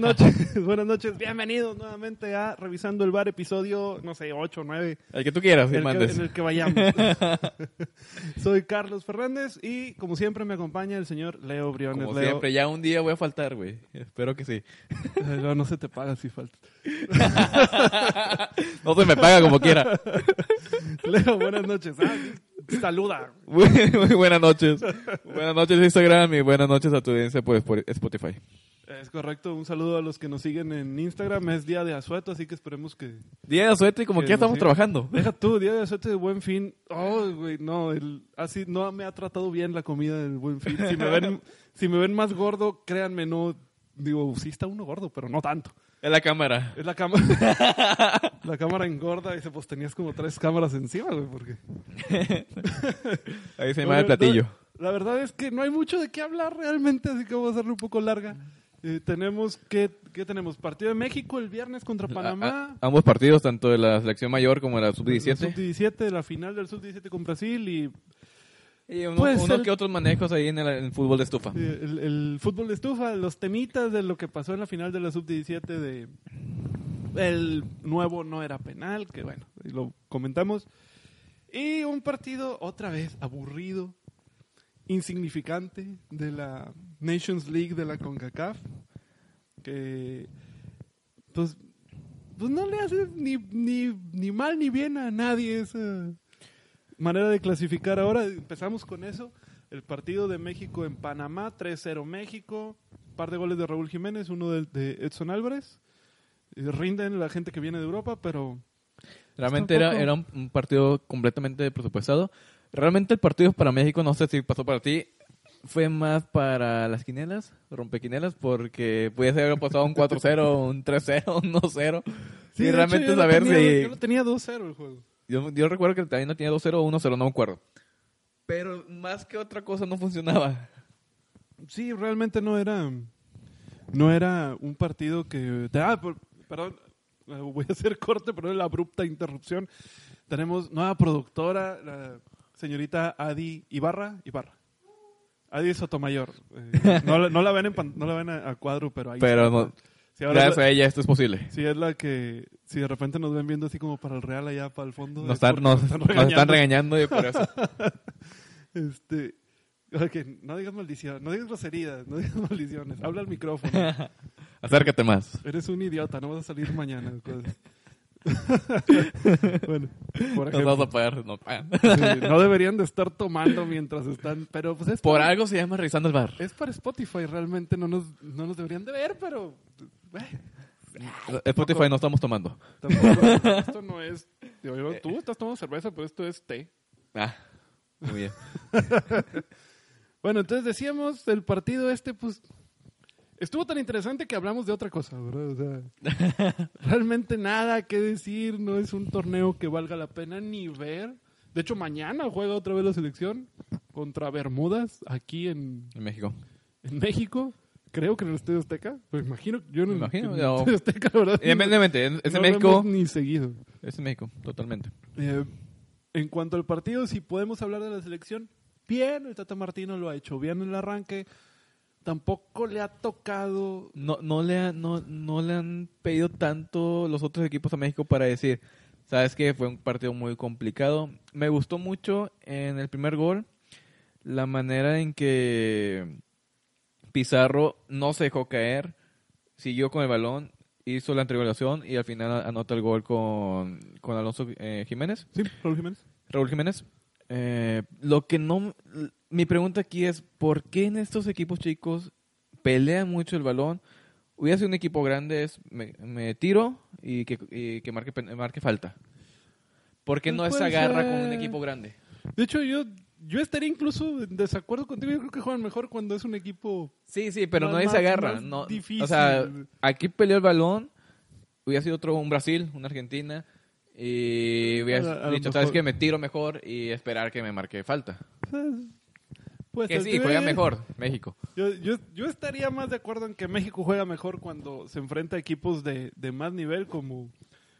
noches, buenas noches. Bienvenidos nuevamente a Revisando el Bar, episodio, no sé, 8 o 9. El que tú quieras, el que, en el que vayamos. Soy Carlos Fernández y como siempre me acompaña el señor Leo Briones. Como Leo, siempre, ya un día voy a faltar, güey. Espero que sí. No, no se te paga si falta. no se me paga como quiera. Leo, buenas noches. Ah, saluda. Muy, muy buenas noches. Buenas noches Instagram y buenas noches a tu audiencia por Spo- Spotify. Es correcto, un saludo a los que nos siguen en Instagram. Es día de asueto, así que esperemos que... Día de suerte y como Que ya estamos trabajando. Deja tú, día de asueto de buen fin. Oh, güey, no, el, así no me ha tratado bien la comida del buen fin. Si me ven, si me ven más gordo, créanme, no... Digo, sí está uno gordo, pero no tanto. En la cámara. Es la cámara. la cámara engorda y dice, pues tenías como tres cámaras encima, güey, porque... Ahí se llama el platillo. La, la verdad es que no hay mucho de qué hablar realmente, así que vamos a hacerlo un poco larga. Eh, tenemos que, ¿qué tenemos? Partido de México el viernes contra Panamá. A- a- ambos partidos, tanto de la selección mayor como de la El sub-17. Sub-17, la final del Sub-17 con Brasil y Y uno, Pues uno el- que otros manejos ahí en el, en fútbol de estufa. el, el fútbol de estufa, los temitas de lo que pasó en la final de la Sub-17 de el nuevo no era penal, que bueno, lo comentamos. Y un partido otra vez aburrido, insignificante de la Nations League de la CONCACAF, que pues, pues no le hace ni, ni, ni mal ni bien a nadie esa manera de clasificar. Ahora empezamos con eso. El partido de México en Panamá, 3-0 México, par de goles de Raúl Jiménez, uno de, de Edson Álvarez. Eh, Rinden la gente que viene de Europa, pero Realmente era, era un partido completamente presupuestado. Realmente el partido para México, no sé si pasó para ti, fue más para las quinelas, rompequinelas, porque pudiese haber pasado un 4-0, un 3-0, un 1-0. Sí, y realmente hecho, yo lo saber tenía- si... Yo lo tenía 2-0 el juego. Yo, yo recuerdo que también no tenía 2-0 o 1-0, no me acuerdo. Pero más que otra cosa no funcionaba. Sí, realmente no era no era un partido que ah, perdón, voy a hacer corte, pero la abrupta interrupción. Tenemos nueva productora, la señorita Adi Ibarra, Ibarra. Adi Sotomayor. Eh, no, la- no la ven en pan- no la ven a, a cuadro, pero ahí Pero no, gracias la- a ella esto es posible. sí, es la que si de repente nos ven viendo así como para el Real allá para el fondo. Nos es están, nos, nos están regañando y por eso. Este, ok, no digas maldición, no digas groserías, no digas maldiciones, habla al micrófono. Acércate más. Eres un idiota, no vas a salir mañana. cosas. bueno, por Nos ejemplo, vamos a pagar. No, pagan. sí, no deberían de estar tomando mientras están, pero pues es Por para, algo se llama revisando el bar. es para Spotify, realmente no nos, no nos deberían de ver, pero eh, Spotify no estamos tomando. tampoco- esto no es, digo, tú estás tomando cerveza, pero esto es té. Ah, muy bien. Bueno, entonces decíamos, el partido este, pues, estuvo tan interesante que hablamos de otra cosa, ¿verdad? O sea, realmente nada que decir, no es un torneo que valga la pena ni ver. De hecho, mañana juega otra vez la selección contra Bermudas, aquí en, En México. en México. Creo que en el Estadio Azteca. Pues imagino, yo no Me imagino, en el Estadio Azteca, la verdad. Independientemente, es es no en lo México. ni seguido. Es en México, totalmente. Eh, en cuanto al partido, si podemos hablar de la selección, bien, el Tata Martino lo ha hecho bien en el arranque. Tampoco le ha tocado. No, no, le han, no, no le han pedido tanto los otros equipos a México para decir, sabes que fue un partido muy complicado. Me gustó mucho en el primer gol la manera en que Pizarro no se dejó caer, siguió con el balón, hizo la triangulación y al final anota el gol con, con Alonso eh, Jiménez. Sí, Raúl Jiménez. Raúl Jiménez. Eh, lo que no. Mi pregunta aquí es: ¿por qué en estos equipos chicos pelean mucho el balón? Hubiera sido un equipo grande, es me, me tiro y que, y que marque, marque falta. ¿Por qué Pues no puede agarra con un ser. equipo grande? De hecho, yo, yo estaría incluso en desacuerdo contigo. Yo creo que juegan mejor cuando es un equipo. Sí, sí, pero Más- no es más- agarra. No, difícil. O sea, aquí peleó el balón, hubiera sido otro, un Brasil, una Argentina. Y hubiera dicho, ¿sabes qué? Me tiro mejor y esperar que me marque falta. Pues, Que sí, juega mejor México. Yo, yo, yo estaría más de acuerdo en que México juega mejor cuando se enfrenta a equipos de, de más nivel como,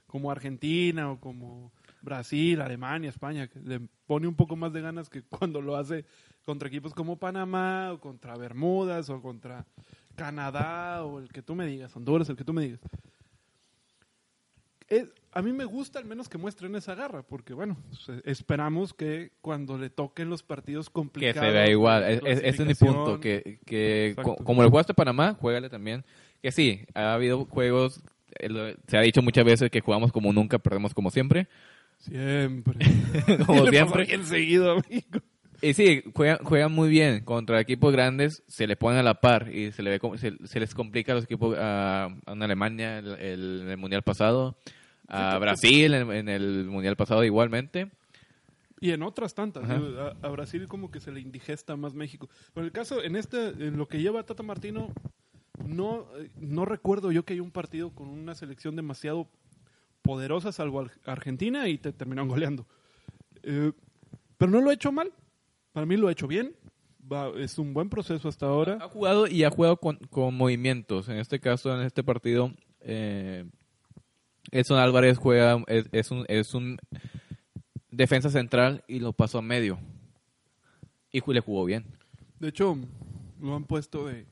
como Argentina o como Brasil, Alemania, España, que le pone un poco más de ganas que cuando lo hace contra equipos como Panamá o contra Bermudas o contra Canadá o el que tú me digas, Honduras, el que tú me digas. Es- a mí me gusta al menos que muestren esa garra, porque bueno, se- esperamos que cuando le toquen los partidos Que complicados. se vea igual. ese es mi punto. Que, que como le jugaste a Panamá, juégale también. Que sí, ha habido juegos. eh, Se ha dicho muchas veces que jugamos como nunca, perdemos como siempre. Siempre. como siempre. bien seguido, amigo. Y sí, juegan, juegan muy bien. Contra equipos grandes se le ponen a la par y se, le ve se, se les complica a los equipos a, a Alemania el, el- el Mundial pasado, a Brasil en, en el Mundial pasado igualmente. Y en otras tantas. A, a Brasil como que se le indigesta más México. Pero el caso, en este, en lo que lleva Tata Martino, no, no recuerdo yo que haya un partido con una selección demasiado poderosa, salvo Ar- Argentina, y te terminaron goleando. Eh, pero no lo ha hecho mal. Para mí lo ha hecho bien. Va- es un buen proceso hasta ahora. Ha jugado y ha jugado con, con movimientos. En este caso, en este partido, eh, Edson Álvarez juega, es, es un, es un defensa central y lo pasó a medio. Y le jugó bien. De hecho, lo han puesto de...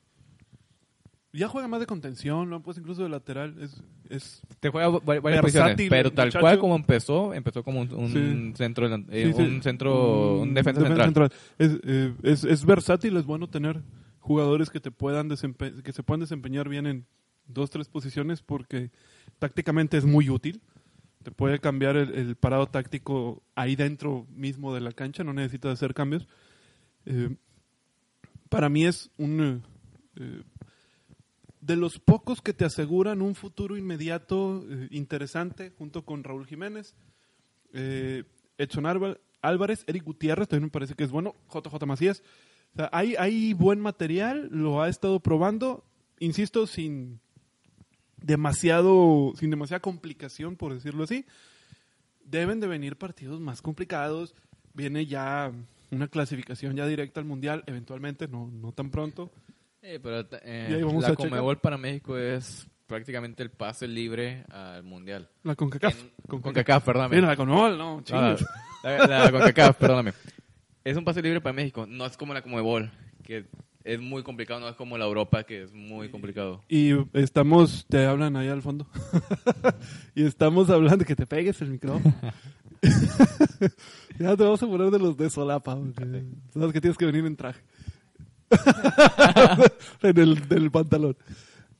Ya juega más de contención, lo han puesto incluso de lateral. Es, es Te juega va- varias Versátil, posiciones, pero tal muchacho. cual como empezó, empezó como un, un Sí. centro, delan- eh, Sí, sí. un centro, un defensa central. Es, eh, es, es versátil, es bueno tener jugadores que te puedan que se puedan desempeñar bien en dos, tres posiciones porque tácticamente es muy útil. Te puede cambiar el, el parado táctico ahí dentro mismo de la cancha, no necesitas hacer cambios. Eh, para mí es un... eh, eh, de los pocos que te aseguran un futuro inmediato eh, interesante junto con Raúl Jiménez, eh, Edson Álva- Álvarez, Eric Gutiérrez, también me parece que es bueno, JJ Macías. O sea, hay, hay buen material, lo ha estado probando, insisto, sin demasiado, sin demasiada complicación, por decirlo así. Deben de venir partidos más complicados. Viene ya una clasificación ya directa al Mundial, eventualmente, no, no tan pronto. Eh, pero eh, la. Conmebol para México es prácticamente el pase libre al Mundial. La CONCACAF. En- Con CONCACAF, perdóname. Mira, la CONMEBOL, no, Ah, chingue. la, la CONCACAF, perdóname. Es un pase libre para México. No es como la Conmebol, que es muy complicado. No es como la Europa, que es muy complicado. Y estamos, te hablan ahí al fondo. y estamos hablando que te pegues el micrófono. ya te vamos a poner de los de solapa. porque Sabes que tienes que venir en traje. en el del pantalón.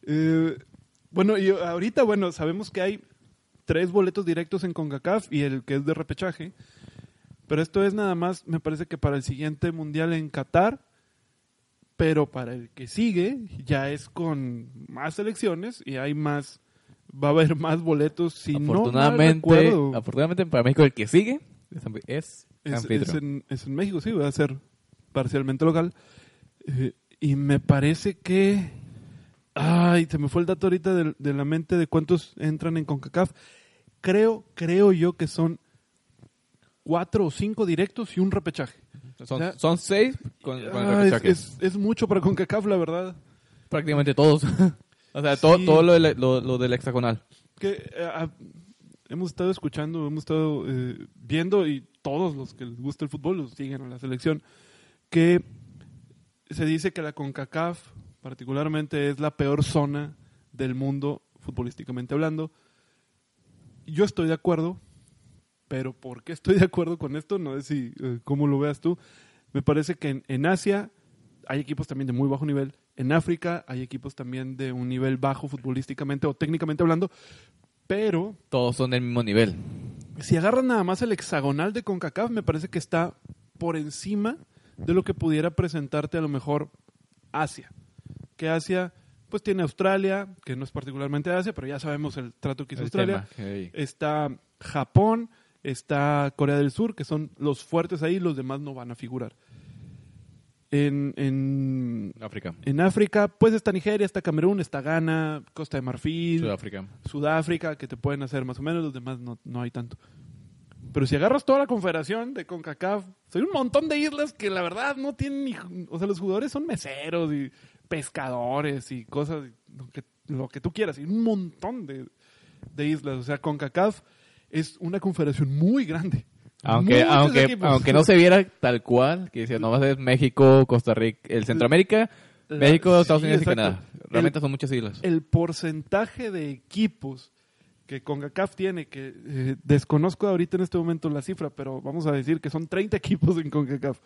Eh, bueno, y ahorita, bueno, sabemos que hay tres boletos directos en CONCACAF y el que es de repechaje. Pero esto es nada más, me parece que para el siguiente mundial en Qatar. Pero para el que sigue, ya es con más selecciones y hay más. Va a haber más boletos. Si no mal afortunadamente, recuerdo, afortunadamente para México el que sigue es, es es en, es en México, sí, va a ser parcialmente local. Eh, y me parece que. Ay, se me fue el dato ahorita de, de la mente de cuántos entran en CONCACAF. Creo, creo yo que son cuatro o cinco directos y un repechaje. Son, sea, son seis con, con el Ah, es, repechaje. es- es mucho para CONCACAF, la verdad. Prácticamente todos. o sea, todo, Sí. todo lo, del- lo, lo del hexagonal. que eh, ah, hemos estado escuchando, hemos estado eh, viendo y todos los que les gusta el fútbol los siguen a la selección que se dice que la CONCACAF particularmente es la peor zona del mundo futbolísticamente hablando. Yo estoy de acuerdo, pero ¿por qué estoy de acuerdo con esto? No sé si eh, cómo lo veas tú. Me parece que en, en Asia hay equipos también de muy bajo nivel. En África hay equipos también de un nivel bajo futbolísticamente o técnicamente hablando. Pero Todos son del mismo nivel. si agarran nada más el hexagonal de CONCACAF, me parece que está por encima de lo que pudiera presentarte a lo mejor Asia. Que Asia, pues tiene Australia, que no es particularmente Asia, pero ya sabemos el trato que hizo Australia. tema. Está Japón, está Corea del Sur, que son los fuertes ahí, los demás no van a figurar. En, en, África. en África, pues está Nigeria, está Camerún, está Ghana, Costa de Marfil, Sudáfrica. Sudáfrica, que te pueden hacer más o menos, los demás no, no hay tanto. Pero si agarras toda la confederación de CONCACAF, hay un montón de islas que la verdad no tienen ni... O sea, los jugadores son meseros y pescadores y cosas, lo que, lo que tú quieras, y un montón de, de islas. O sea, CONCACAF es una confederación muy grande. Aunque, Muchos aunque, equipos. aunque no se viera tal cual, que decía, no va a ser México, Costa Rica, el Centroamérica, la- México, Estados Unidos y exacto. Canadá. Realmente son muchas siglas. el porcentaje de equipos que CONCACAF tiene, que eh, desconozco ahorita en este momento la cifra, pero vamos a decir que son 30 equipos en CONCACAF,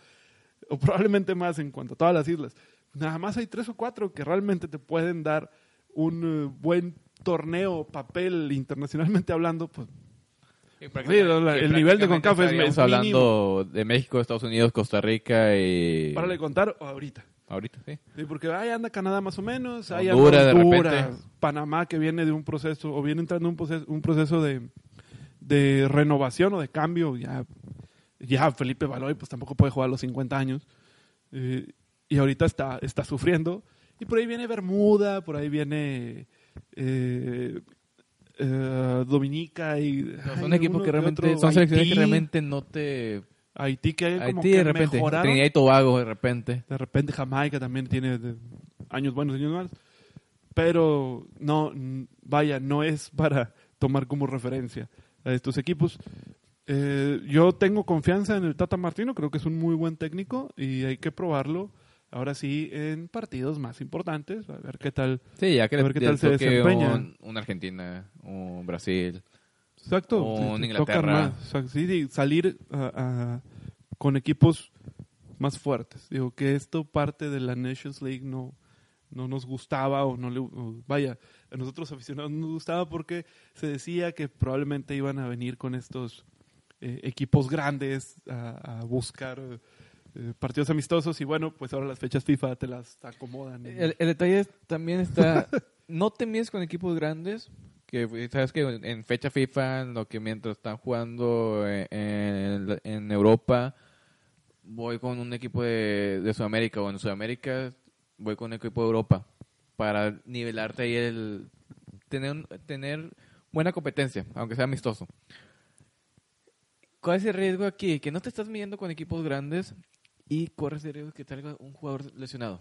o probablemente más en cuanto a todas las islas. Nada más hay tres o cuatro que realmente te pueden dar un eh, buen torneo, papel internacionalmente hablando, pues Sí, la- el nivel de CONCACAF es- Estamos es hablando de México, Estados Unidos, Costa Rica y... para le contar ahorita. Ahorita, sí. Sí, porque ahí anda Canadá más o menos, ahí anda Honduras, de repente. Panamá que viene de un proceso, o viene entrando un proceso, un proceso de, de renovación o de cambio. Ya, ya Felipe Baloy pues tampoco puede jugar a los 50 años. Eh, y ahorita está, está sufriendo. Y por ahí viene Bermuda, por ahí viene eh, eh, Dominica y... No, ay, son equipos uno que realmente... otro, Son selecciones que realmente no te... Haití que hay como que de repente. mejoraron. Trinidad y Tobago de repente. De repente Jamaica también tiene años buenos, años malos. Pero no, vaya, no es para tomar como referencia a estos equipos. Eh, yo tengo confianza en el Tata Martino, creo que es un muy buen técnico y hay que probarlo. Ahora sí, en partidos más importantes, a ver qué tal. Sí, ya que A ver qué tal se desempeña. un, un Argentina, un Brasil. Exacto. Tocan Inglaterra. más. Sí, salir a- a- con equipos más fuertes. Digo que esto parte de la Nations League no, no nos gustaba o no le o vaya, a nosotros aficionados no nos gustaba porque se decía que probablemente iban a venir con estos eh, equipos grandes a, a buscar eh, partidos amistosos y bueno, pues ahora las fechas FIFA te las acomodan. El, detalle también está... no te mides con equipos grandes. Que pues, sabes que en fecha FIFA, lo que mientras están jugando en, en- en Europa, voy con un equipo de, de Sudamérica o en Sudamérica voy con un equipo de Europa para nivelarte ahí el tener tener buena competencia, aunque sea amistoso. ¿Cuál es el riesgo aquí? Que no te estás midiendo con equipos grandes y corres el riesgo de que salga un jugador lesionado.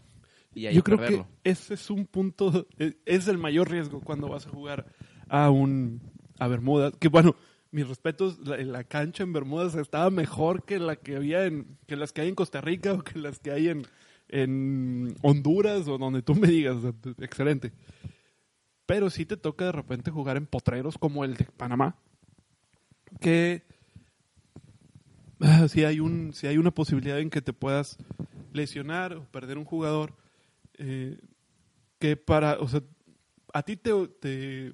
Y ahí Yo creo perderlo. que ese es un punto, es- es el mayor riesgo cuando vas a jugar a un a Bermudas. Que bueno, mis respetos, la, la cancha en Bermudas estaba mejor que la que había en, que las que hay en Costa Rica o que las que hay en, en Honduras o donde tú me digas, excelente. Pero sí te toca de repente jugar en potreros como el de Panamá, que ah, si hay un si hay una posibilidad en que te puedas lesionar o perder un jugador eh, que para o sea a ti te, te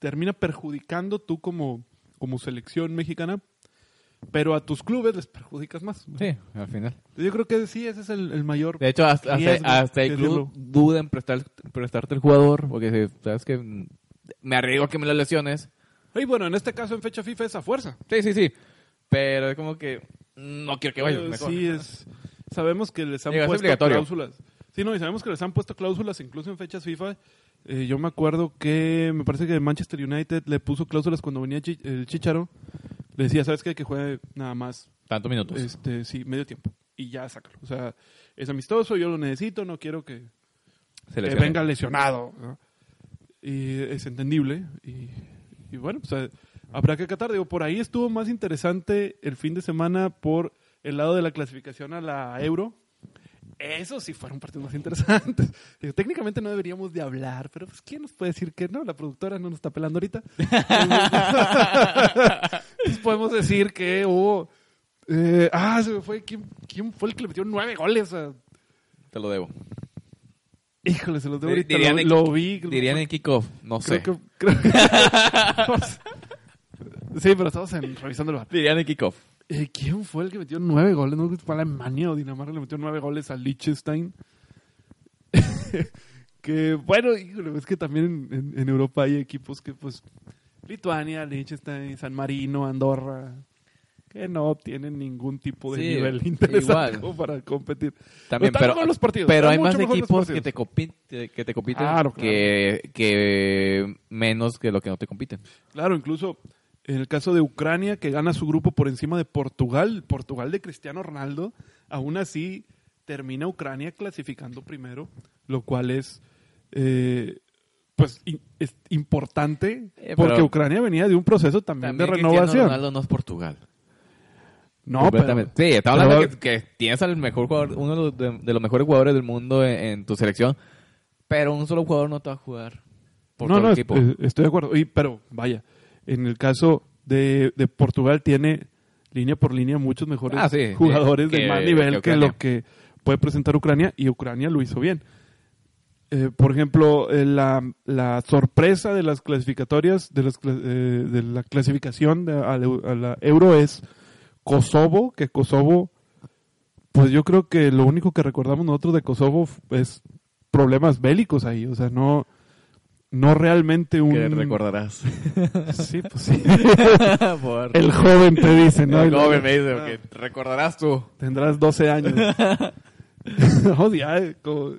termina perjudicando tú como como selección mexicana pero a tus clubes les perjudicas más Sí, al final. yo creo que sí ese es el, el mayor De hecho, hasta, hasta, hasta el club duda en prestar, prestarte el jugador, porque sabes que me arriesgo a que me lo lesiones. y bueno en este caso en fecha FIFA es a fuerza Sí, sí, sí. Pero es como que no quiero que vaya. Eh, mejor. sí es sabemos que les han Digo, puesto cláusulas sí no y sabemos que les han puesto cláusulas incluso en fechas FIFA Eh, yo me acuerdo que me parece que Manchester United le puso cláusulas cuando venía Chi- el Chicharo le decía sabes qué? que juegue nada más Tantos minutos. este sí medio tiempo y ya sácalo o sea es amistoso yo lo necesito no quiero que, Se que venga lesionado ¿no? y es entendible y, y bueno pues eh, habrá que acatar digo por ahí estuvo más interesante el fin de semana por el lado de la clasificación a la Euro eso sí fueron partidos más interesantes. Digo, técnicamente no deberíamos de hablar, pero pues ¿quién nos puede decir que no? La productora no nos está pelando ahorita. Podemos decir que hubo... eh, ah, se me fue. ¿quién, quién fue el que le metió nueve goles? a- Te lo debo. Híjole, se los debo ahorita. dirían Lo, en- lo vi. Dirían en kickoff, no sé. Que... creo que- sí, pero estamos en- revisando el bar. Dirían kickoff. Eh, ¿Quién fue el que metió nueve goles? No fue Alemania o Dinamarca le metió nueve goles a Liechtenstein. que bueno, híjole, es que también en, en Europa hay equipos que pues Lituania, Liechtenstein, San Marino, Andorra, que no tienen ningún tipo de Sí, nivel interesante igual. para competir. También, pero, mejor los partidos, pero hay más los equipos que te, compiten, que te compiten Claro, claro. Que, que menos que lo que no te compiten. Claro, incluso en el caso de Ucrania, que gana su grupo por encima de Portugal, Portugal de Cristiano Ronaldo, aún así termina Ucrania clasificando primero, lo cual es, eh, pues, in- es importante, Eh, porque pero- Ucrania venía de un proceso también, También de Cristiano renovación. Ronaldo no es Portugal. No, completamente. Sí, estamos hablando que, que tienes al mejor jugador, uno de los, de- de los mejores jugadores del mundo en, en tu selección, pero un solo jugador no te va a jugar por no, todo no, el es- equipo. eh, estoy de acuerdo. Y, pero vaya, en el caso de, de Portugal tiene línea por línea muchos mejores Ah, sí, jugadores sí, de más nivel que que, lo que puede presentar Ucrania y Ucrania lo hizo bien. Eh, por ejemplo, eh, la, la sorpresa de las clasificatorias, de, las, eh, de la clasificación de- a, la, a la Euro es Kosovo, que Kosovo, pues yo creo que lo único que recordamos nosotros de Kosovo es problemas bélicos ahí, o sea, no, no realmente un... que recordarás. Sí, pues sí. Por- El joven te dice, ¿no? el joven me dice, ah, recordarás tú. Tendrás 12 años. no, ya, como,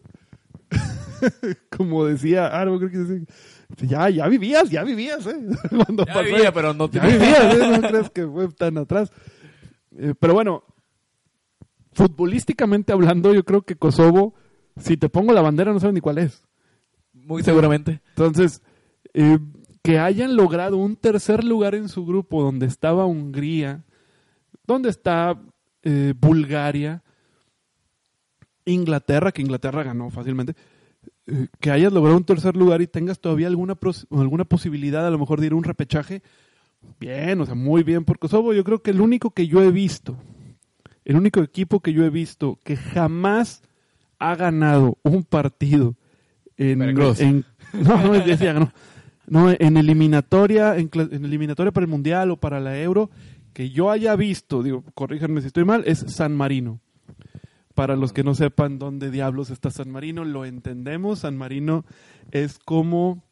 como decía Arbo, creo que decía, ya, ya vivías, ya vivías, ¿eh? Cuando Ya pasó vivía, pero no Ya tenía- vivías, ¿eh? No crees que fue tan atrás. Eh, pero bueno, futbolísticamente hablando, yo creo que Kosovo, si te pongo la bandera, no sabes ni cuál es. Muy seguramente. Entonces, eh, que hayan logrado un tercer lugar en su grupo donde estaba Hungría, donde está eh, Bulgaria, Inglaterra, que Inglaterra ganó fácilmente, eh, que hayas logrado un tercer lugar y tengas todavía alguna, alguna posibilidad a lo mejor de ir a un repechaje, bien, o sea, muy bien por Kosovo. Yo creo que el único que yo he visto, el único equipo que yo he visto que jamás ha ganado un partido en, en- no, no, decía, no, no, en eliminatoria, en, eliminatoria para el Mundial o para la Euro, que yo haya visto, digo, corríjanme si estoy mal, es San Marino. Para los que no sepan dónde diablos está San Marino, lo entendemos. San Marino es como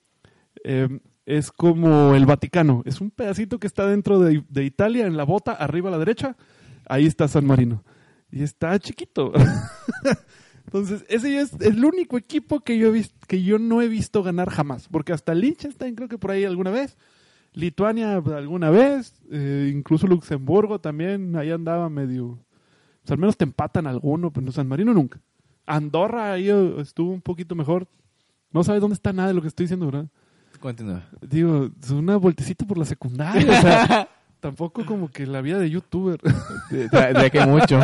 eh, es como el Vaticano. Es un pedacito que está dentro de, de Italia, en la bota, arriba a la derecha. Ahí está San Marino. Y está chiquito. Entonces, ese es el único equipo que yo, he vis- que yo no he visto ganar jamás. Porque hasta Liechtenstein creo que por ahí alguna vez. Lituania alguna vez. eh, incluso Luxemburgo también. Ahí andaba medio... Pues al menos te empatan alguno, pero no San Marino nunca. Andorra ahí eh, estuvo un poquito mejor. No sabes dónde está nada de lo que estoy diciendo, ¿verdad? Continúa. Digo, es una vueltecita por la secundaria. o sea, tampoco como que la vida de youtuber. De, de- de que mucho.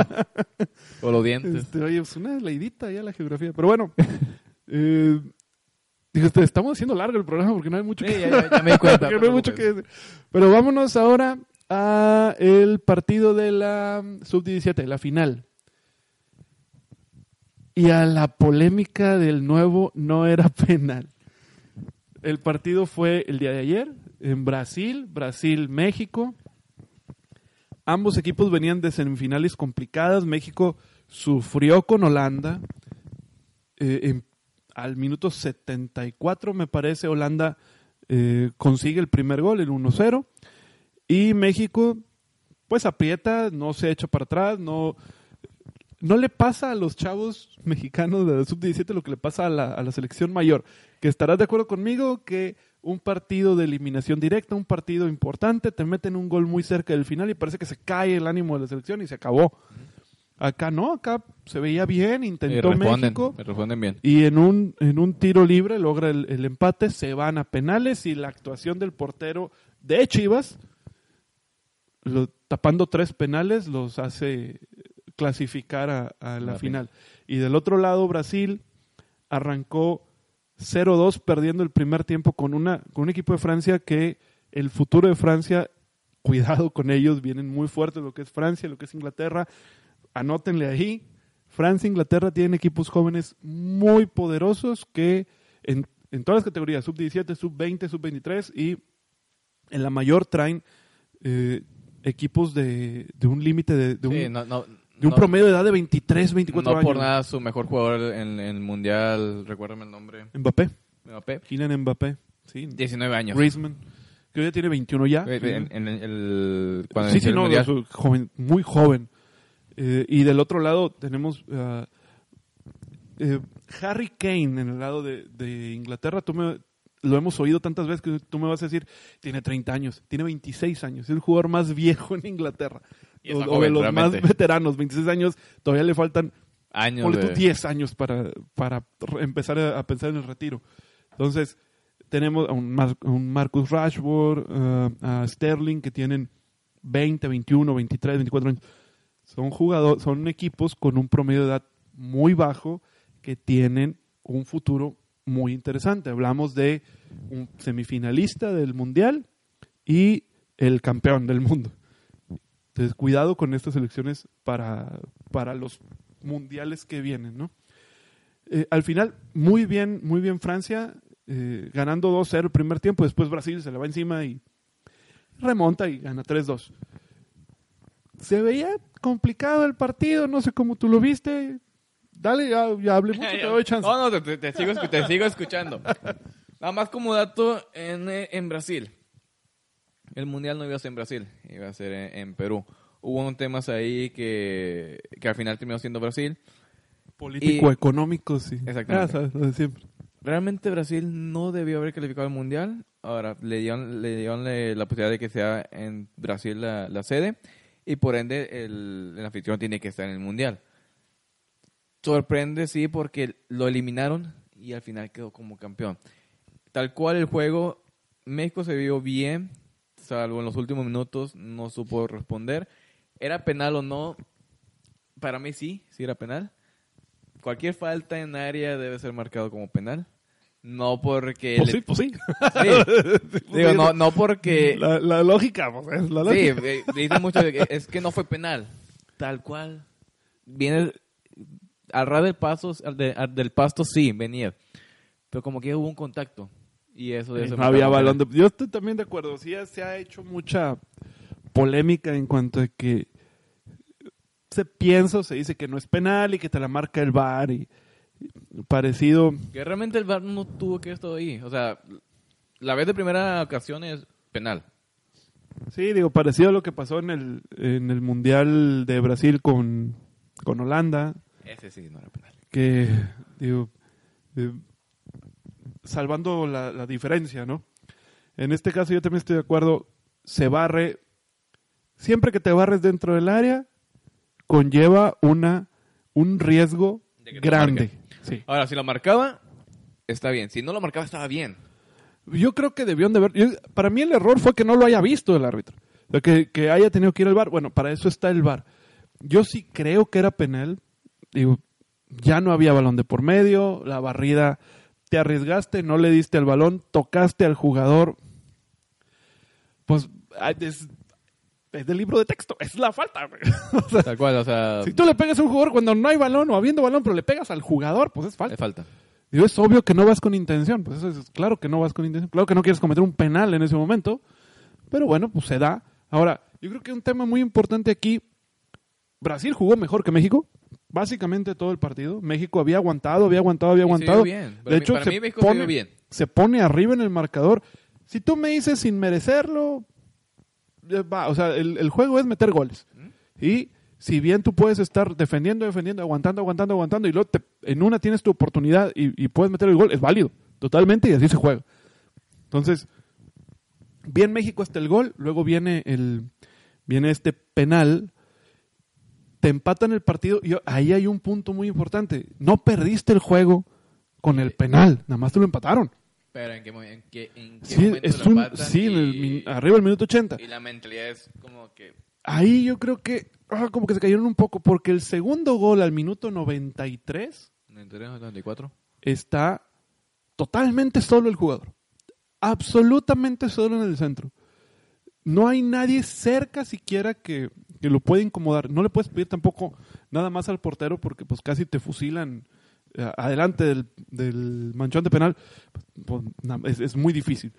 O los dientes. Este, oye, es una leidita ya la geografía. Pero bueno, eh, digo, este, estamos haciendo largo el programa porque no hay mucho Sí, que ya, ya- ya me di cuenta. no hay mucho que decir. Pero vámonos ahora a el partido de la sub-17, la final. Y a la polémica del nuevo no era penal. El partido fue el día de ayer en Brasil, Brasil-México. Ambos equipos venían de semifinales complicadas. México sufrió con Holanda. Eh, en- al minuto 74, me parece, Holanda eh, consigue el primer gol, el 1-0. Y México, pues aprieta, no se echa para atrás, no, no le pasa a los chavos mexicanos de la sub-17 lo que le pasa a la, a la selección mayor. Que estarás de acuerdo conmigo que un partido de eliminación directa, un partido importante, te meten un gol muy cerca del final y parece que se cae el ánimo de la selección y se acabó. Acá no, acá se veía bien, Y intentó responden, México. responden bien. Y en un, en un tiro libre logra el, el empate, se van a penales y la actuación del portero de Chivas, lo- tapando tres penales, los hace clasificar a, a la La final. Y del otro lado, Brasil arrancó 0-2 perdiendo el primer tiempo con, una, con un equipo de Francia que el futuro de Francia, cuidado con ellos, vienen muy fuertes lo que es Francia, lo que es Inglaterra, anótenle ahí. Francia e Inglaterra tienen equipos jóvenes muy poderosos que en, en todas las categorías, sub-17, sub-20, sub-23 y en la mayor traen eh, equipos de, de un límite de, de un, no, de un no- promedio de edad de 23, 24 no años. por nada su mejor jugador en, en el mundial, recuérdame el nombre. Mbappé, Mbappé. Kylian Mbappé, sí. 19 años. Griezmann, que hoy ya tiene 21 ya. Eh, En, en el, cuando sí, sí, el no, mundial. joven, muy joven. Eh, y del otro lado tenemos ah, eh, Harry Kane en el lado de, de Inglaterra. Tú me, lo hemos oído tantas veces que tú me vas a decir, tiene 30 años, tiene 26 años, es el jugador más viejo en Inglaterra. O, de los realmente. más veteranos, 26 años, todavía le faltan años ponle tú de- 10 años para, para empezar a, a pensar en el retiro. Entonces, tenemos a un, Mar- a un Marcus Rashford, eh, a Sterling, que tienen 20, 21, 23, 24 años. son jugadores, son equipos con un promedio de edad muy bajo que tienen un futuro muy interesante. Hablamos de un semifinalista del mundial y el campeón del mundo. Entonces, cuidado con estas elecciones para, para los mundiales que vienen, ¿no? Eh, al final, muy bien, muy bien Francia, eh, ganando 2-0 el primer tiempo, después Brasil se le va encima y remonta y gana 3-2. Se veía complicado el partido, no sé cómo tú lo viste. Dale, ya, ya hablé mucho, te doy chance. No, no, te, te sigo, te sigo escuchando. Nada más como dato en, eh, en Brasil. El mundial no iba a ser en Brasil, iba a ser en, en Perú. Hubo unos temas ahí que, que al final terminó siendo Brasil. Político, Y- económico, sí. Exactamente. Ah, sabes, siempre. Realmente Brasil no debió haber calificado al mundial. Ahora le dieron, le dieron eh, la posibilidad de que sea en Brasil la, la sede y por ende el, el anfitrión tiene que estar en el mundial. Sorprende, sí, porque lo eliminaron y al final quedó como campeón. Tal cual el juego, México se vio bien, salvo en los últimos minutos, no supo responder. ¿Era penal o no? Para mí sí, sí era penal. Cualquier falta en área debe ser marcado como penal. No porque... Pues le- sí, pues sí. Sí. Digo, no, no porque... La, la lógica, pues, es la Sí, lógica. eh, dicen mucho que es que no fue penal. Tal cual. Viene al ras del paso, al de- al del pasto sí, venía. Pero como que hubo un contacto. Y eso no había balón de... Yo estoy también de acuerdo. Sí, se ha hecho mucha polémica en cuanto a que se piensa o se dice que no es penal y que te la marca el VAR y parecido... Que realmente el VAR no tuvo que estar ahí. O sea, la vez de primera ocasión es penal. Sí, digo, parecido a lo que pasó en el, en el Mundial de Brasil con, con Holanda, Ese sí no era penal. que, digo, eh, salvando la, la diferencia, ¿no? En este caso yo también estoy de acuerdo, se barre, siempre que te barres dentro del área, conlleva una, un riesgo grande. Sí. Ahora, si lo marcaba, está bien. Si no lo marcaba, estaba bien. Yo creo que debieron de ver. yo- para mí el error fue que no lo haya visto el árbitro. Que, que haya tenido que ir al bar. Bueno, para eso está el bar. Yo sí creo que era penal. Digo, ya no había balón de por medio. La barrida, te arriesgaste, no le diste al balón, tocaste al jugador. Pues es, es del libro de texto. Es la falta. güey. O sea, Tal cual, o sea, si tú le pegas a un jugador cuando no hay balón o habiendo balón, pero le pegas al jugador, pues es falta. Digo, es obvio que no vas con intención. Pues eso es claro que no vas con intención. Claro que no quieres cometer un penal en ese momento. Pero bueno, pues se da. Ahora, yo creo que un tema muy importante aquí. Brasil jugó mejor que México. Básicamente todo el partido. México había aguantado, había aguantado, había aguantado. bien. De hecho, para mí México se pone, bien. se pone arriba en el marcador. Si tú me dices sin merecerlo, eh, va, o sea, el, el juego es meter goles. Y si bien tú puedes estar defendiendo, defendiendo, aguantando, aguantando, aguantando, y luego te- en una tienes tu oportunidad y, y puedes meter el gol, es válido, totalmente, y así se juega. Entonces, bien México hasta el gol, luego viene el viene este penal, te empatan el partido, y ahí hay un punto muy importante. No perdiste el juego con el penal, nada más te lo empataron. Pero en qué, en qué, en qué Sí, momento es lo un, empatan sí en el y- arriba del minuto 80. Y la mentalidad es como que... Ahí yo creo que ah, como que se cayeron un poco porque el segundo gol al minuto 93 93, 94. está totalmente solo el jugador. Absolutamente solo en el centro. No hay nadie cerca siquiera que, que lo pueda incomodar. No le puedes pedir tampoco nada más al portero porque pues casi te fusilan eh, adelante del, del manchón de penal. Pues, es, es muy difícil.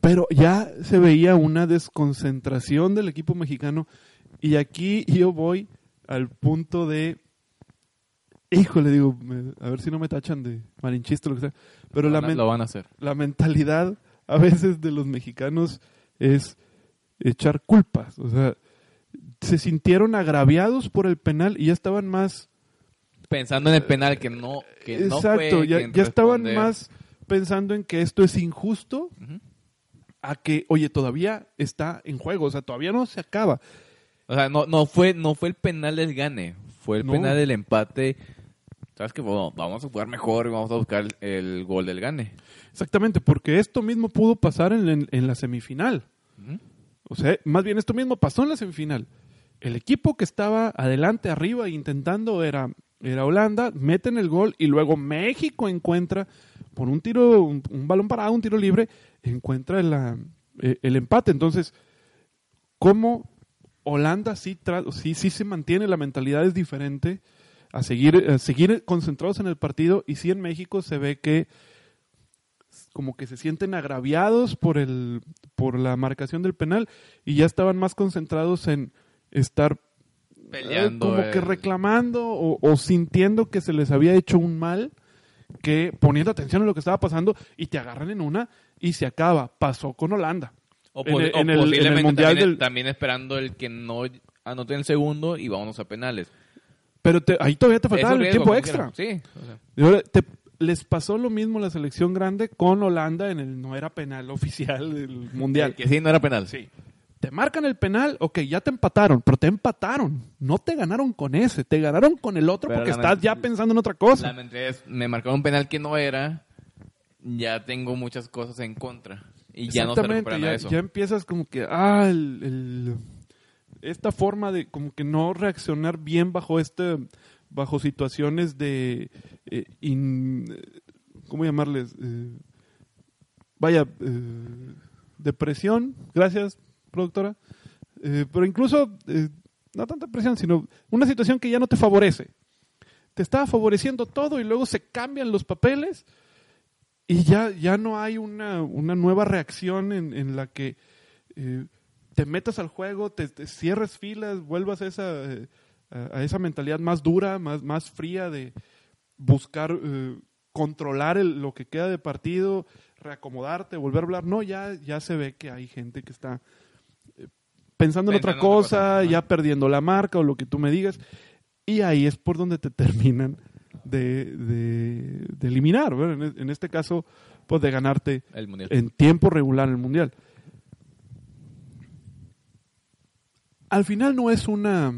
Pero ya se veía una desconcentración del equipo mexicano y aquí yo voy al punto de híjole digo me- a ver si no me tachan de malinchista o lo que sea pero lo, la, van a, men- lo van a hacer. la mentalidad a veces de los mexicanos es echar culpas o sea se sintieron agraviados por el penal y ya estaban más Pensando en el penal que no, que no exacto fue ya, quien ya estaban más pensando en que esto es injusto a que oye todavía está en juego o sea todavía no se acaba O sea, no, no, fue, no fue el penal del gane, fue el No. penal del empate. ¿Sabes qué? Bueno, vamos a jugar mejor y vamos a buscar el, el gol del gane. exactamente porque esto mismo pudo pasar en, en- en la semifinal Ujú. O sea, más bien esto mismo pasó en la semifinal. el equipo que estaba adelante, arriba, intentando era, era Holanda, meten el gol y luego México encuentra, por un tiro, un, balón parado, un tiro libre, encuentra eh, el empate. Entonces, ¿cómo Holanda sí, sí, sí se mantiene, la mentalidad es diferente a seguir, a seguir concentrados en el partido y sí en México se ve que como que se sienten agraviados por el por la marcación del penal y ya estaban más concentrados en estar eh, como que reclamando o, o sintiendo que se les había hecho un mal que poniendo atención a lo que estaba pasando y te agarran en una y se acaba pasó con Holanda O, en el- o en el- en el posiblemente Mundial también, del- también esperando el que no anote el segundo y vámonos a penales. pero te- ahí todavía te faltaba el tiempo extra. Sí. o sea, te- les pasó lo mismo la selección grande con Holanda en el no era penal oficial del mundial Que sí, no era penal. Sí. Te marcan el penal, ok, ya te empataron, pero te empataron. No te ganaron con ese, te ganaron con el otro Pero porque estás ya pensando en otra cosa. Es, me marcaron un penal que no era, ya tengo muchas cosas en contra. Y ya no se ya, eso. ya empiezas como que, ah, el- el- esta forma de como que no reaccionar bien bajo este, bajo situaciones de, eh, ¿cómo llamarles? Eh, vaya, eh, depresión, gracias, productora. Pero incluso, no tanta presión, sino una situación que ya no te favorece. Te estaba favoreciendo todo y luego se cambian los papeles y ya, ya no hay una, una nueva reacción en, en la que te metas al juego, te, cierres filas, vuelvas a esa, a esa mentalidad más dura, más, más fría de buscar eh, controlar el- lo que queda de partido, reacomodarte, volver a hablar. No, ya, ya se ve que hay gente que está eh, pensando en otra Pensando en otra cosa, ya perdiendo la marca o lo que tú me digas. Y ahí es por donde te terminan de, de- de eliminar. En, en este caso, pues de ganarte El mundial. en tiempo regular el Mundial. Al final no es una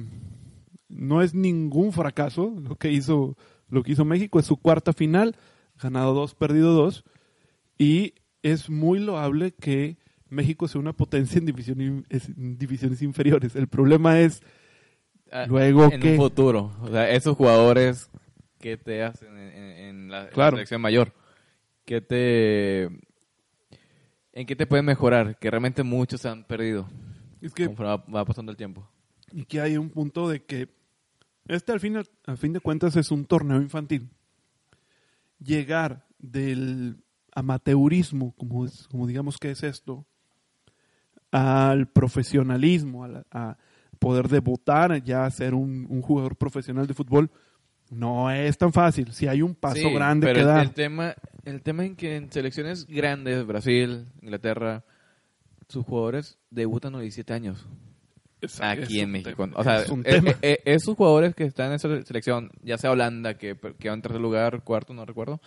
no es ningún fracaso lo que hizo lo que hizo México, es su cuarta final, ganado dos, perdido dos y es muy loable que México sea una potencia en, división divisiones inferiores. El problema es Ah, luego en que- un futuro. O sea, esos jugadores que te hacen en, la, en la selección mayor, que te... ¿En qué te pueden mejorar? Que realmente muchos se han perdido es que va pasando el tiempo. y que hay un punto de que este al fin, a fin de cuentas es un torneo infantil. Llegar del amateurismo, como, es- como digamos que es esto, al profesionalismo, a, la- a poder debutar, ya ser un, un jugador profesional de fútbol, no es tan fácil. Si hay un paso Sí, grande pero que dar. el tema, el tema en que en selecciones grandes, Brasil, Inglaterra, sus jugadores debutan a los 17 años. Es- aquí es en México. tema, O sea, es un eh, tema. eh, eh, esos jugadores que están en esa selección, ya sea Holanda, que quedó en tercer lugar, cuarto, no recuerdo.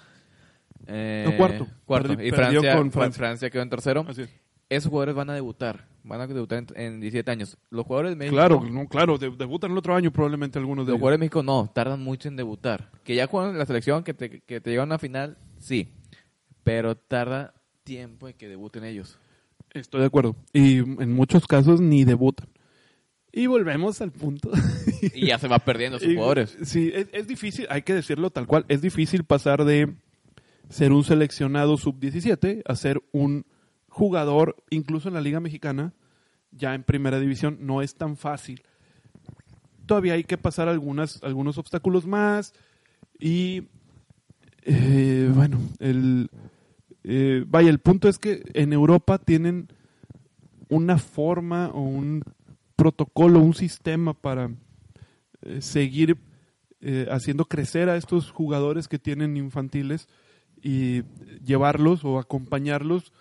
Eh, No, cuarto. Cuarto. Y Francia, con Fra- Francia. Francia quedó en tercero. Así es. Esos jugadores van a debutar. Van a debutar en, en 17 años. Los jugadores de México. Claro, no, claro, de- debutan el otro año probablemente algunos de Los ellos. jugadores de México no, tardan mucho en debutar. Que ya juegan en la selección, que te, que te llevan a la final, sí. Pero tarda tiempo en que debuten ellos. Estoy de acuerdo. Y en muchos casos ni debutan. Y volvemos al punto. Y ya se va perdiendo sus jugadores. Sí, es, es difícil, hay que decirlo tal cual, es difícil pasar de ser un seleccionado sub-17 a ser un jugador, incluso en la Liga Mexicana, ya en primera división, no es tan fácil. Todavía hay que pasar algunas, algunos obstáculos más y eh, bueno, el, eh, vaya, el punto es que en Europa tienen una forma o un protocolo, un sistema para eh, seguir eh, haciendo crecer a estos jugadores que tienen infantiles y llevarlos o acompañarlos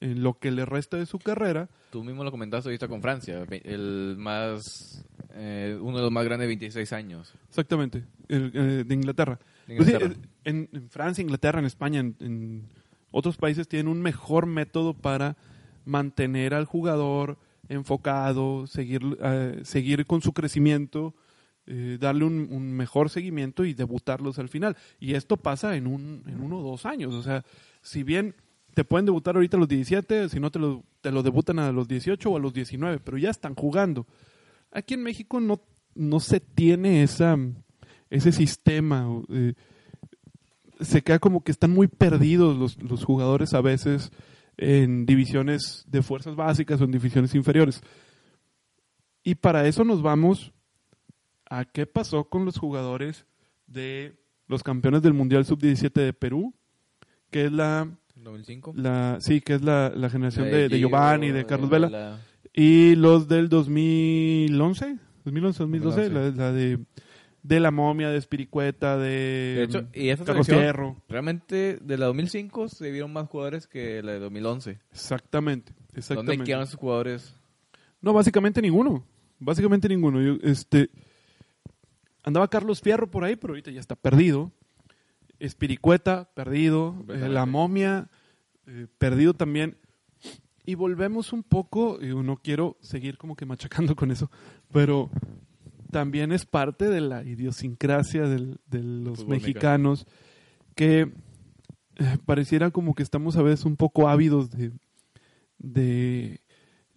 en lo que le resta de su carrera. Tú mismo lo comentaste ahorita con Francia, el más, eh, uno de los más grandes de 26 años. Exactamente, el, eh, de Inglaterra. De Pues Inglaterra. en, en Francia, Inglaterra, en España, en, en otros países tienen un mejor método para mantener al jugador enfocado, seguir, eh, seguir con su crecimiento, eh, darle un, un mejor seguimiento y debutarlos al final. Y esto pasa en, un, en uno o dos años. O sea, si bien te pueden debutar ahorita a los 17, si no te lo, te lo debutan a los 18 o a los 19, pero ya están jugando. aquí en México no, no se tiene esa, ese sistema. eh, se queda como que están muy perdidos los, los jugadores a veces en divisiones de fuerzas básicas o en divisiones inferiores. Y para eso nos vamos a qué pasó con los jugadores de los campeones del Mundial Sub-17 de Perú, que es la, 2005. la sí, que es la, la generación de, de Gio, Giovanni, de Carlos la- Vela, la- y los del 2011, 2011, 2012, 2011. La, la de, de la momia, de Espiricueta, de, De hecho, y esa Carlos Fierro. realmente de la 2005 se vieron más jugadores que la de 2011. Exactamente, ¿Dónde exactamente. quedaron esos jugadores? No, básicamente ninguno. Básicamente ninguno. Yo, este, andaba Carlos Fierro por ahí, pero ahorita ya está perdido. Espiricueta, perdido. Eh, la momia, eh, perdido también. Y volvemos un poco, y no quiero seguir como que machacando con eso, pero también es parte de la idiosincrasia del- de los Fútbol mexicanos que eh, pareciera como que estamos a veces un poco ávidos de, de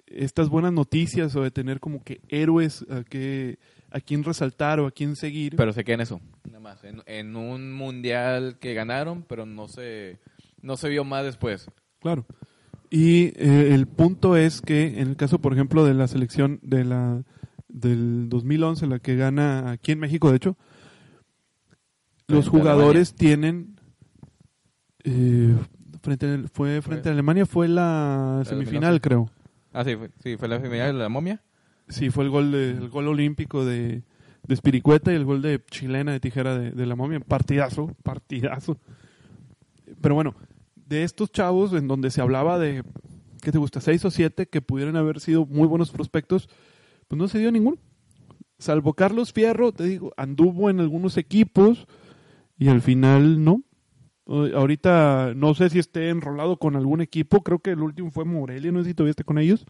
estas buenas noticias o de tener como que héroes a, que, a quien resaltar o a quien seguir. Pero se queda en eso. Nada más. En, en un mundial que ganaron, pero no se, no se vio más después. Claro. Y eh, el punto es que en el caso, por ejemplo, de la selección de la del 2011, la que gana aquí en México, de hecho, los jugadores tienen eh, frente a- fue frente a Alemania fue la La semifinal, 2011. creo. Ah, sí, fue, sí, fue la final de la momia. Sí, fue el gol de, el gol olímpico de, de Spiricueta y el gol de chilena de tijera de, de la momia. Partidazo, partidazo. Pero bueno, de estos chavos en donde se hablaba de, ¿qué te gusta? Seis o siete que pudieran haber sido muy buenos prospectos, pues no se dio ninguno. Salvo Carlos Fierro, te digo, anduvo en algunos equipos y al final no. Ahorita no sé si esté enrolado con algún equipo, creo que el último fue Morelia, no sé si todavía esté con ellos.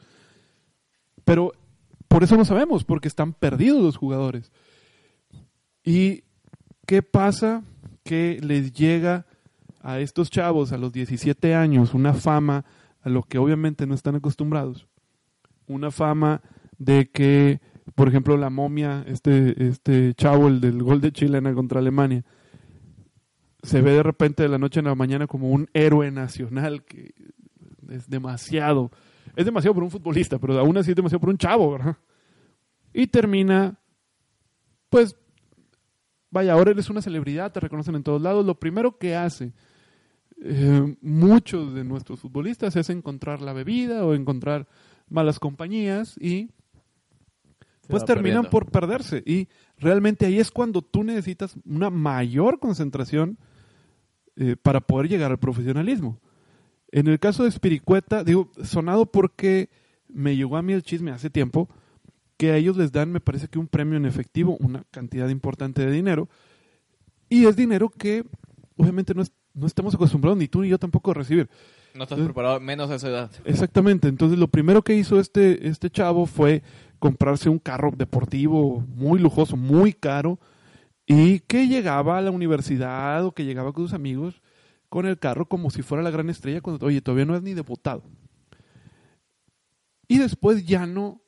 Pero por eso no sabemos, porque están perdidos los jugadores. ¿Y qué pasa? Que les llega a estos chavos a los 17 años una fama a lo que obviamente no están acostumbrados. Una fama de que, por ejemplo, la momia, este, este chavo, el del gol de chilena contra Alemania, se ve de repente de la noche a la mañana como un héroe nacional que es demasiado. Es demasiado por un futbolista, pero aún así es demasiado por un chavo, ¿verdad? Y termina, pues, vaya, ahora él es una celebridad, te reconocen en todos lados. Lo primero que hace eh, muchos de nuestros futbolistas es encontrar la bebida o encontrar malas compañías y pues terminan perdiendo. por perderse. Y realmente ahí es cuando tú necesitas una mayor concentración eh, para poder llegar al profesionalismo. En el caso de Spiricueta, digo, sonado porque me llegó a mí el chisme hace tiempo, que a ellos les dan, me parece que un premio en efectivo, una cantidad importante de dinero, y es dinero que obviamente no, es- no estamos acostumbrados, ni tú ni yo tampoco a recibir. No estás preparado, menos a esa edad. Exactamente, entonces lo primero que hizo este, este chavo fue comprarse un carro deportivo muy lujoso, muy caro, y que llegaba a la universidad o que llegaba con sus amigos con el carro como si fuera la gran estrella cuando, oye, todavía no es ni debutado. Y después ya no,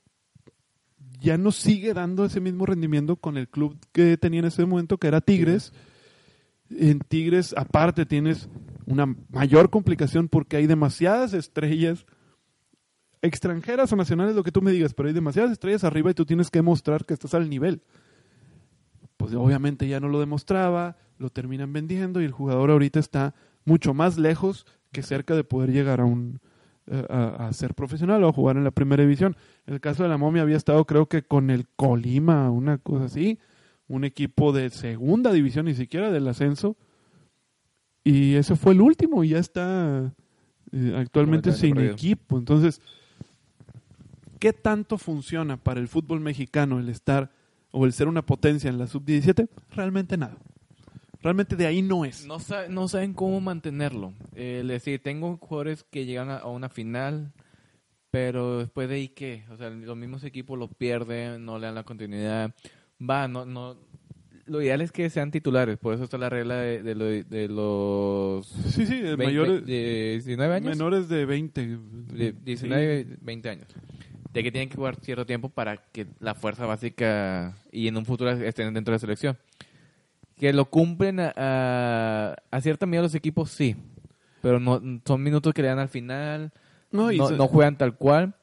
ya no sigue dando ese mismo rendimiento con el club que tenía en ese momento, que era Tigres. En Tigres, aparte, tienes una mayor complicación porque hay demasiadas estrellas extranjeras o nacionales, lo que tú me digas, pero hay demasiadas estrellas arriba y tú tienes que demostrar que estás al nivel. Pues obviamente ya no lo demostraba, lo terminan vendiendo y el jugador ahorita está mucho más lejos que cerca de poder llegar a un eh, a, a ser profesional o a jugar en la primera división. En el caso de la momia había estado creo que con el Colima, una cosa así, un equipo de segunda división, ni siquiera del ascenso. Y ese fue el último y ya está eh, actualmente sin perdido. equipo. Entonces, ¿qué tanto funciona para el fútbol mexicano el estar o el ser una potencia en la sub-17? Realmente nada. Realmente de ahí no es. No, sa- no saben cómo mantenerlo. Eh, es decir, tengo jugadores que llegan a, a una final, pero después de ahí, ¿qué? O sea, los mismos equipos lo pierden, no le dan la continuidad. Va, no, no. Lo ideal es que sean titulares, por eso está la regla de, de lo- de los Sí, sí, de 20 mayores, de 19 años. menores de 20. De 19, 20 años. De que tienen que jugar cierto tiempo para que la fuerza básica y en un futuro estén dentro de la selección. Que lo cumplen a, a, a cierta medida los equipos, sí. Pero no son minutos que le dan al final. No, y no, se- no juegan tal cual.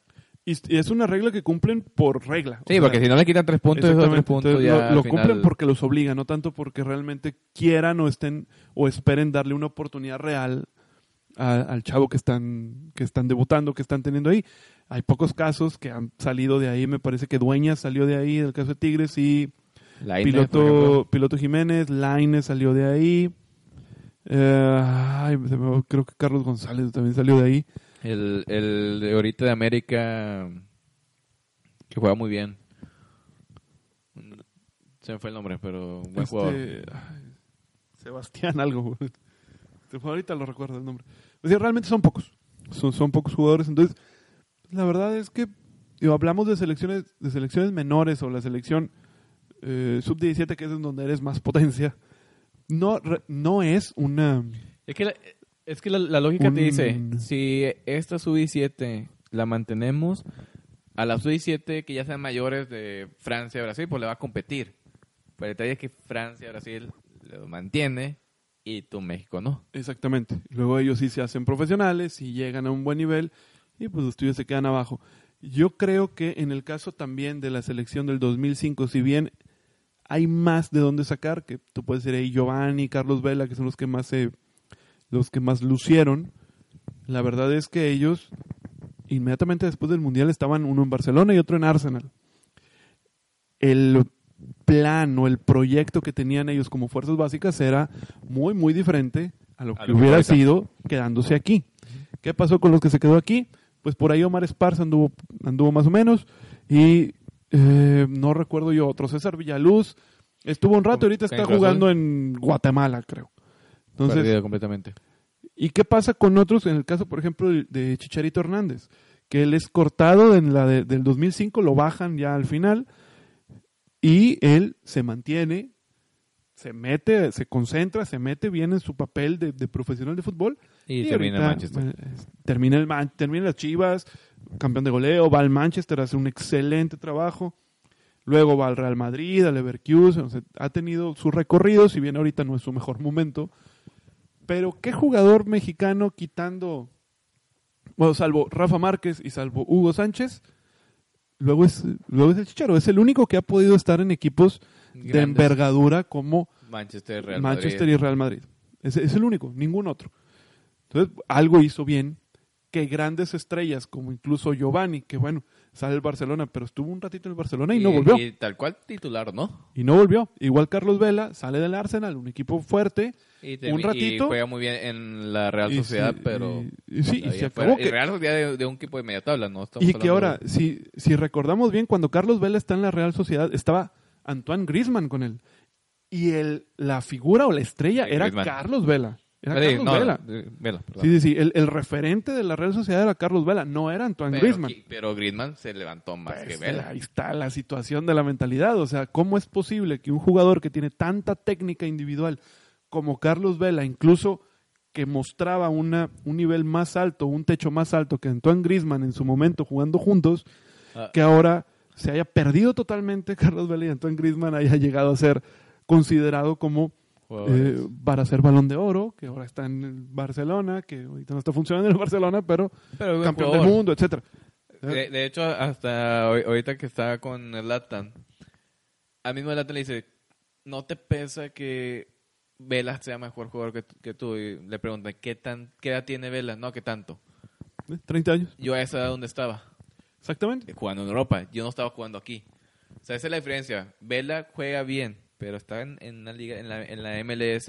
Y, es una regla que cumplen por regla. O Sí, sea, porque si no le quitan tres puntos, esos tres exactamente. puntos Entonces, ya lo, final- cumplen porque los obliga, no tanto porque realmente quieran o estén o esperen darle una oportunidad real a- al chavo que están que están debutando, que están teniendo ahí. Hay pocos casos que han salido de ahí. Me parece que Dueñas salió de ahí, del caso de Tigres y Lainez, por piloto, piloto Jiménez, Laine salió de ahí. Eh, ay, creo que Carlos González también salió de ahí. El, el de ahorita de América que juega muy bien. Se me fue el nombre, pero buen Este, jugador. ay, Sebastián algo. Ahorita lo recuerdo el nombre. O sea, realmente son pocos. Son, son pocos jugadores. Entonces, la verdad es que digo, hablamos de selecciones, de selecciones menores o la selección eh, sub-17, que es en donde eres más potencia. No, re- no es una... Es que la, es que la, la lógica te Un- dice, si esta sub-17 la mantenemos, a la sub-17 que ya sean mayores de Francia, Brasil, pues le va a competir. Pero el detalle es que Francia, Brasil lo mantiene y tú México no. Exactamente. Luego ellos sí se hacen profesionales y llegan a un buen nivel y pues los tuyos se quedan abajo. Yo creo que en el caso también de la selección del 2005, si bien hay más de dónde sacar, que tú puedes decir ahí Giovanni, Carlos Vela, que son los que más se, los que más lucieron, la verdad es que ellos inmediatamente después del Mundial estaban uno en Barcelona y otro en Arsenal. El plan o el proyecto que tenían ellos como fuerzas básicas era muy, muy diferente a lo A que lo hubiera sido quedándose aquí. ¿Qué pasó con los que se quedó aquí? Pues por ahí Omar Esparza anduvo, anduvo más o menos y eh, no recuerdo yo otro. César Villaluz estuvo un rato y ahorita ¿En está jugando en Guatemala, creo. Entonces, Perdido completamente. ¿Y qué pasa con otros? En el caso, por ejemplo, de- de Chicharito Hernández, que él es cortado en la de- del 2005, lo bajan ya al final y él se mantiene, se mete, se concentra, se mete bien en su papel de, de profesional de fútbol. Y, termina ahorita, Manchester. eh, termina, el Man- termina las Chivas, campeón de goleo, va al Manchester, hace un excelente trabajo. Luego va al Real Madrid, al Leverkusen. o sea, ha tenido su recorrido, si bien ahorita no es su mejor momento. Pero ¿qué jugador mexicano quitando, bueno, salvo Rafa Márquez y salvo Hugo Sánchez, luego es, luego es el Chicharo? Es el único que ha podido estar en equipos de envergadura como Manchester, Real Manchester Madrid. y Real Madrid. Es, es el único, ningún otro. Entonces, algo hizo bien que grandes estrellas, como incluso Giovanni, que bueno, sale del Barcelona, pero estuvo un ratito en el Barcelona y, no volvió. Y tal cual titular, ¿no? Y no volvió. Igual Carlos Vela sale del Arsenal, un equipo fuerte. Y, Un ratito. y juega muy bien en la Real Sociedad, pero... y- sí, y se acabó Y que- Real Sociedad de, de un equipo de media tabla, ¿no? Estamos Y que ahora, de- si, si recordamos bien, cuando Carlos Vela está en la Real Sociedad, estaba Antoine Griezmann con él. Y el, la figura o la estrella era Griezmann. Carlos Vela. Era sí, Carlos no, Vela. perdón. Sí, sí, sí. El, el referente de la Real Sociedad era Carlos Vela, no era Antoine pero, Griezmann. pero Griezmann se levantó más Pues, que Vela. Ahí está la situación de la mentalidad. O sea, ¿cómo es posible que un jugador que tiene tanta técnica individual como Carlos Vela, incluso que mostraba una, un nivel más alto, un techo más alto que Antoine Griezmann en su momento jugando juntos, Ah. que ahora se haya perdido totalmente Carlos Vela y Antoine Griezmann haya llegado a ser considerado como. Eh, para ser balón de oro, que ahora está en el Barcelona, que ahorita no está funcionando en el Barcelona, pero pero campeón del mundo, etcétera. De, de hecho, hasta hoy- ahorita que estaba con el Latan, al mismo Latan le dice, ¿no te pesa que Vela sea mejor jugador que, tú- que tú? Y le preguntan, ¿qué, tan, ¿qué edad tiene Vela? No, ¿qué tanto? ¿Eh? 30 años, Yo a esa edad donde estaba, exactamente. jugando en Europa. Yo no estaba jugando aquí. O sea, esa es la diferencia. Vela juega bien, pero está en, en la liga, en la, en la MLS,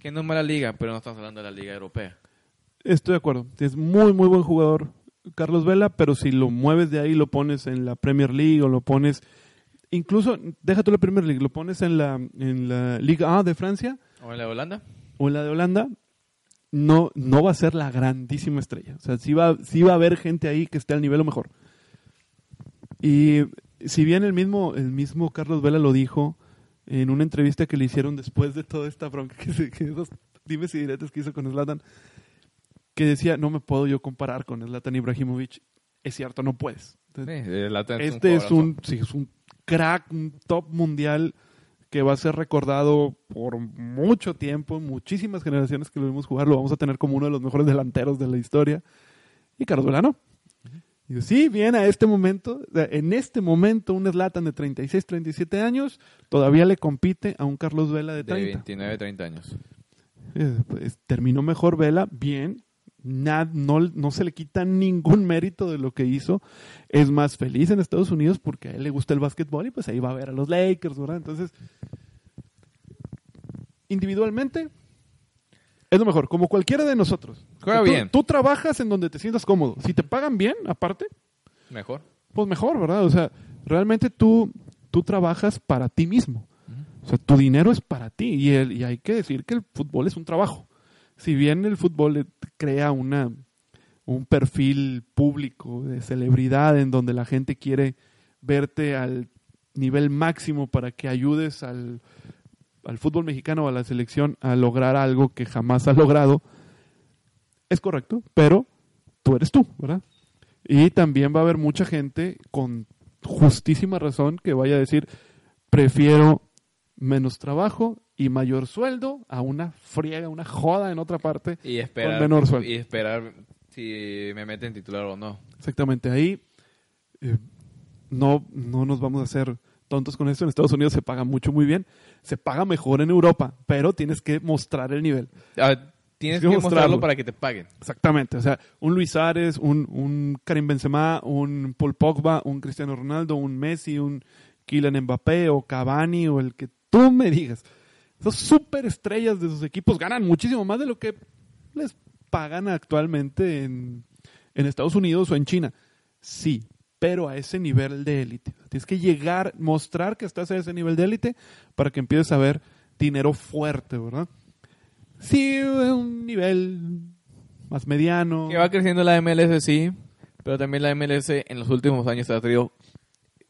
que no es mala liga, pero no estamos hablando de la liga europea. Estoy de acuerdo. Es muy, muy buen jugador Carlos Vela, pero si lo mueves de ahí, lo pones en la Premier League o lo pones, incluso, déjate la Premier League, lo pones en la, en la Liga A de Francia ¿O en la Holanda? o en la de Holanda, no, no va a ser la grandísima estrella. O sea, sí va, sí va a haber gente ahí que esté al nivel o mejor. Y si bien el mismo, el mismo Carlos Vela lo dijo en una entrevista que le hicieron después de toda esta bronca, que, se, que esos dimes y diretes que hizo con Zlatan, que decía, no me puedo yo comparar con Zlatan Ibrahimovic. Es cierto, no puedes. Sí, Zlatan Este es un, sí, es un crack, un top mundial que va a ser recordado por mucho tiempo, muchísimas generaciones que lo vimos jugar, lo vamos a tener como uno de los mejores delanteros de la historia. Y Carlos Vela no. Y sí, bien, a este momento, en este momento, un Zlatan de 36, 37 años todavía le compite a un Carlos Vela de de 30. 29, 30 años. Eh, pues, terminó mejor Vela, bien. Nad- no, no se le quita ningún mérito de lo que hizo. Es más feliz en Estados Unidos porque a él le gusta el básquetbol y pues ahí va a ver a los Lakers, ¿verdad? Entonces, individualmente, es lo mejor, como cualquiera de nosotros. Juega tú, bien. Tú trabajas en donde te sientas cómodo. Si te pagan bien, aparte, Mejor. pues mejor, ¿verdad? O sea, realmente tú, tú trabajas para ti mismo. O sea, tu dinero es para ti y, el- y hay que decir que el fútbol es un trabajo. Si bien el fútbol eh, crea una, un perfil público de celebridad en donde la gente quiere verte al nivel máximo para que ayudes al, al fútbol mexicano o a la selección a lograr algo que jamás ha logrado, es correcto, pero tú eres tú, ¿verdad? Y también va a haber mucha gente con justísima razón que vaya a decir, prefiero menos trabajo y mayor sueldo a una friega, una joda en otra parte. Y esperar, Con menor sueldo. y esperar si me meten titular o no. Exactamente, ahí eh, no, no nos vamos a hacer tontos con esto. En Estados Unidos se paga mucho, muy bien. Se paga mejor en Europa, pero tienes que mostrar el nivel. Ah, tienes que que, mostrarlo. mostrarlo para que te paguen. Exactamente, o sea, un Luis Ares, un, un Karim Benzema, un Paul Pogba, un Cristiano Ronaldo, un Messi, un Kylian Mbappé o Cavani o el que tú me digas. Esas superestrellas de sus equipos ganan muchísimo más de lo que les pagan actualmente en, en Estados Unidos o en China. Sí, pero a ese nivel de élite. Tienes que llegar, mostrar que estás a ese nivel de élite para que empieces a ver dinero fuerte, ¿verdad? Sí, un nivel más mediano. Que va creciendo la MLS, sí. Pero también la MLS en los últimos años ha traído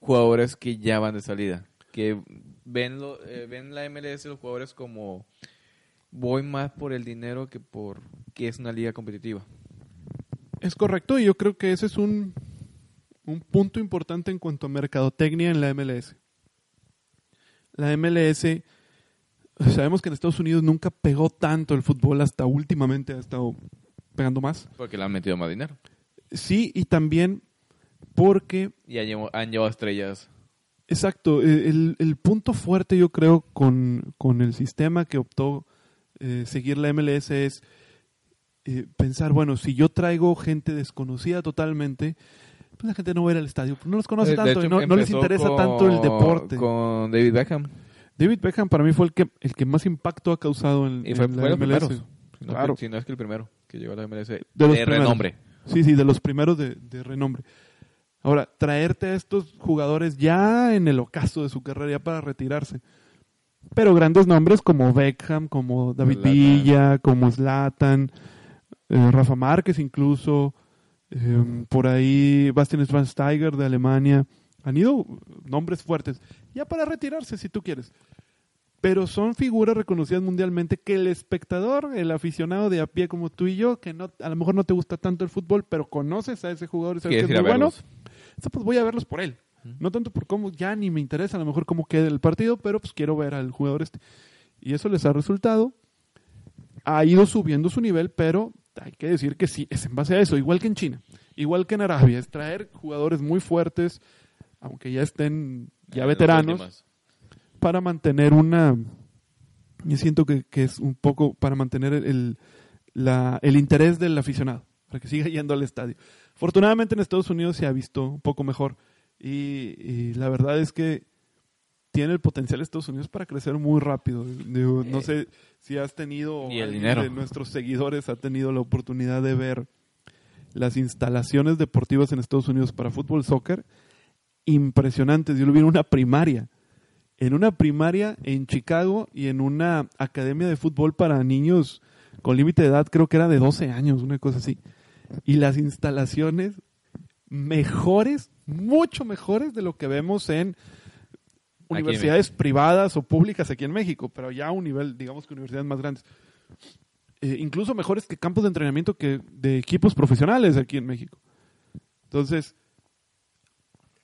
jugadores que ya van de salida. Que ven, lo, eh, ven la MLS los jugadores como voy más por el dinero que por que es una liga competitiva. Es correcto, y yo creo que ese es un, un punto importante en cuanto a mercadotecnia en la MLS. La MLS, sabemos que en Estados Unidos nunca pegó tanto el fútbol, hasta últimamente ha estado pegando más. Porque le han metido más dinero. Sí, y también porque Y han llevado, han llevado estrellas. Exacto, el, el punto fuerte yo creo con, con el sistema que optó eh, seguir la MLS es eh, pensar, bueno, si yo traigo gente desconocida totalmente, pues la gente no va a ir al estadio, no los conoce Eh, tanto hecho, y no, no les interesa con- tanto el deporte. Con David Beckham. David Beckham para mí fue el que, el que más impacto ha causado en, Y fue, en fue la los MLS. primeros. Si no, Claro. que, si no es que el primero que llegó a la MLS. De, De los primeros. renombre. Sí, sí, de los primeros de, de renombre. Ahora, traerte a estos jugadores ya en el ocaso de su carrera, ya para retirarse. Pero grandes nombres como Beckham, como David Zlatan. Villa, como Zlatan, eh, Rafa Márquez incluso, eh, por ahí Bastian Schweinsteiger de Alemania. Han ido nombres fuertes, ya para retirarse si tú quieres. Pero son figuras reconocidas mundialmente que el espectador, el aficionado de a pie como tú y yo, que no, a lo mejor no te gusta tanto el fútbol, pero conoces a ese jugador y sabes que es muy bueno, entonces, pues voy a verlos por él. No tanto por cómo ya ni me interesa a lo mejor cómo quede el partido, pero pues quiero ver al jugador este. Y eso les ha resultado. Ha ido subiendo su nivel, pero hay que decir que sí, es en base a eso, igual que en China, igual que en Arabia, es traer jugadores muy fuertes, aunque ya estén ya Eh, veteranos, para mantener una... Yo siento que, que es un poco para mantener el, la- el interés del aficionado, para que siga yendo al estadio. Afortunadamente en Estados Unidos se ha visto un poco mejor y, y la verdad es que tiene el potencial Estados Unidos para crecer muy rápido. Digo, no Eh, sé si has tenido, y el dinero. de nuestros seguidores ha tenido la oportunidad de ver las instalaciones deportivas en Estados Unidos para fútbol, soccer, impresionantes. Yo lo vi en una primaria en una primaria en Chicago y en una academia de fútbol para niños con límite de edad, creo que era de 12 años, una cosa así. Y las instalaciones mejores, mucho mejores de lo que vemos en universidades privadas o públicas aquí en México, pero ya a un nivel, digamos que universidades más grandes. Eh, incluso mejores que campos de entrenamiento que de equipos profesionales aquí en México. Entonces,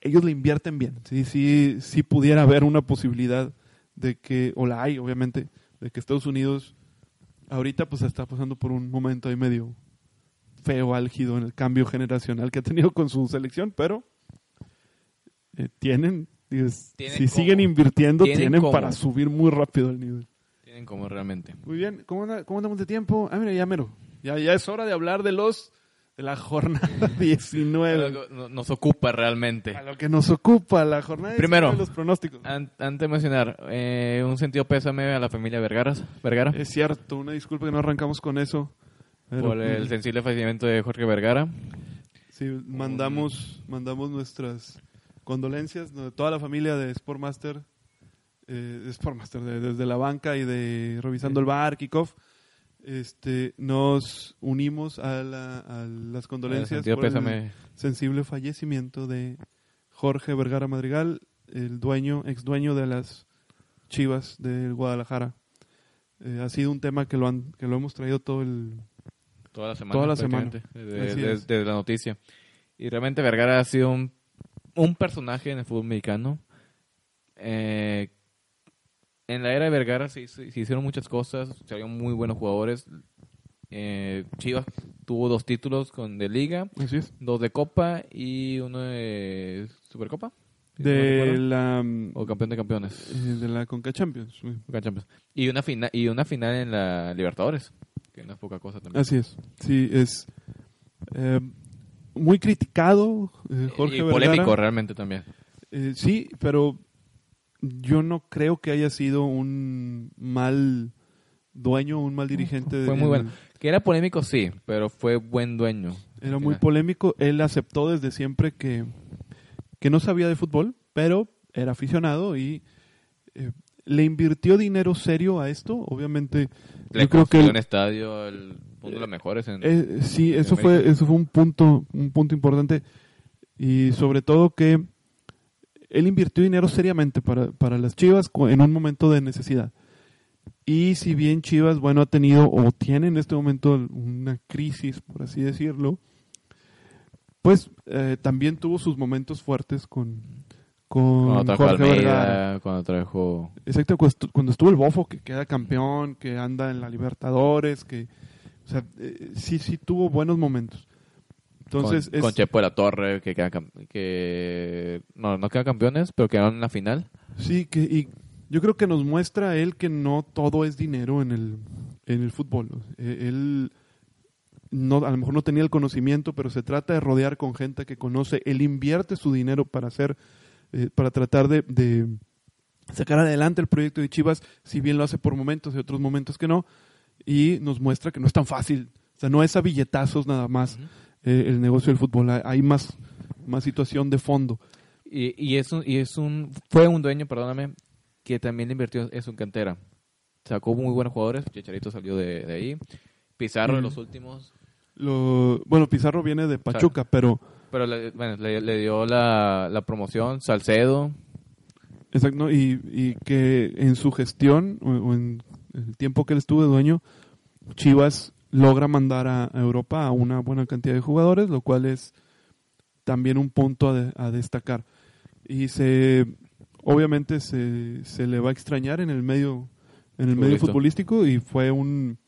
ellos le invierten bien. Sí, sí, sí pudiera haber una posibilidad de que, o la hay, obviamente, de que Estados Unidos ahorita pues está pasando por un momento ahí medio feo, álgido en el cambio generacional que ha tenido con su selección, pero eh, tienen, dices, si cómo. siguen invirtiendo, Tienen tienen, cómo. para subir muy rápido el nivel. Tienen como realmente. Muy bien, ¿cómo, anda- cómo andamos de tiempo? Ah, mira, ya mero. Ya, ya es hora de hablar de los de la jornada 19. Algo no- Nos ocupa realmente. A lo que nos ocupa la jornada Primero. 19 de los pronósticos. An- antes de mencionar, eh, un sentido pésame a la familia Vergaras, Vergara Es cierto, una disculpa que no arrancamos con eso. Pero, por el pues, sensible fallecimiento de Jorge Vergara. sí, mandamos, mandamos nuestras condolencias de toda la familia de Sportmaster, eh, de Sportmaster, de- desde la banca y de Revisando el Bar, Kickoff. Este, nos unimos a, la- a las condolencias por el sensible fallecimiento de Jorge Vergara Madrigal, el dueño, ex dueño de las Chivas del Guadalajara. Eh, ha sido un tema que lo han, que lo hemos traído todo el Toda la semana. Toda la semana. Desde, desde la noticia. Y realmente Vergara ha sido un, un personaje en el fútbol mexicano. Eh, en la era de Vergara se, hicieron muchas cosas, salieron muy buenos jugadores. Eh, Chivas tuvo dos títulos con de liga, Así es. dos de copa y uno de Supercopa. si De la, o campeón de campeones. eh, de la Conca Champions. Conca Champions. Y una final y una final en la Libertadores, que no es poca cosa también. Así es. Sí, es eh, muy criticado eh, Jorge y Vergara. polémico realmente también. Eh, sí, pero yo no creo que haya sido un mal dueño, un mal dirigente. Fue de- muy bueno. Que era polémico, sí, pero fue buen dueño. Era muy polémico. Él aceptó desde siempre que, que no sabía de fútbol, pero era aficionado y eh, le invirtió dinero serio a esto. Obviamente, Le yo creo que un estadio, el, uno de los mejores en... eh, sí, en eso fue, eso fue un punto, un punto importante y sobre todo que él invirtió dinero seriamente para, para las Chivas en un momento de necesidad. Y si bien Chivas, bueno, ha tenido o tiene en este momento una crisis, por así decirlo, pues eh, también tuvo sus momentos fuertes con, con cuando Jorge Almeida, Vergara. cuando trajo... Exacto, cuando estu- cuando estuvo el Bofo, que queda campeón, que anda en la Libertadores, que, o sea, eh, sí, sí tuvo buenos momentos. Entonces, con, es, con Chepo de la Torre, que, queda que no, no quedan campeones, pero quedaron en la final. sí, que, y yo creo que nos muestra él que no todo es dinero en el, en el fútbol. Eh, Él, no, a lo mejor no tenía el conocimiento, pero se trata de rodear con gente que conoce. Él invierte su dinero para hacer, eh, para tratar de, de sacar adelante el proyecto de Chivas, si bien lo hace por momentos y otros momentos que no, y nos muestra que no es tan fácil. O sea, no es a billetazos nada más eh, el negocio del fútbol. Hay- más, más situación de fondo. Y, y, es un, y es un... Fue un dueño, perdóname, que también le invirtió en su cantera. Sacó muy buenos jugadores. Chicharito salió de, de ahí. Pizarro de Mm. los últimos. Lo, bueno, Pizarro viene de Pachuca, pero Pero le, bueno, le, le dio la, la promoción. Salcedo. exacto, y, y que en su gestión o, o en el tiempo que él estuvo de dueño, Chivas logra mandar a, Europa a una buena cantidad de jugadores, lo cual es también un punto a, de- a destacar. Y se obviamente se, se le va a extrañar en el medio en el medio futbolístico y fue un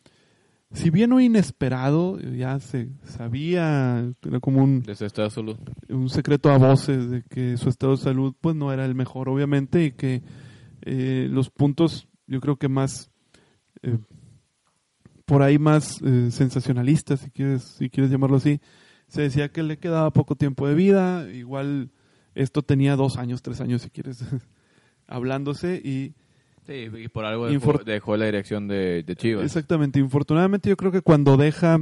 si bien no inesperado, ya se sabía, era como un estado de salud. un secreto a voces de que su estado de salud pues no era el mejor obviamente y que eh, los puntos yo creo que más eh, por ahí más eh, sensacionalistas si quieres si quieres llamarlo así se decía que le quedaba poco tiempo de vida igual esto tenía dos años tres años si quieres hablándose y Sí, y por algo dejó, la dirección de, de Chivas. Exactamente. Infortunadamente, yo creo que cuando deja,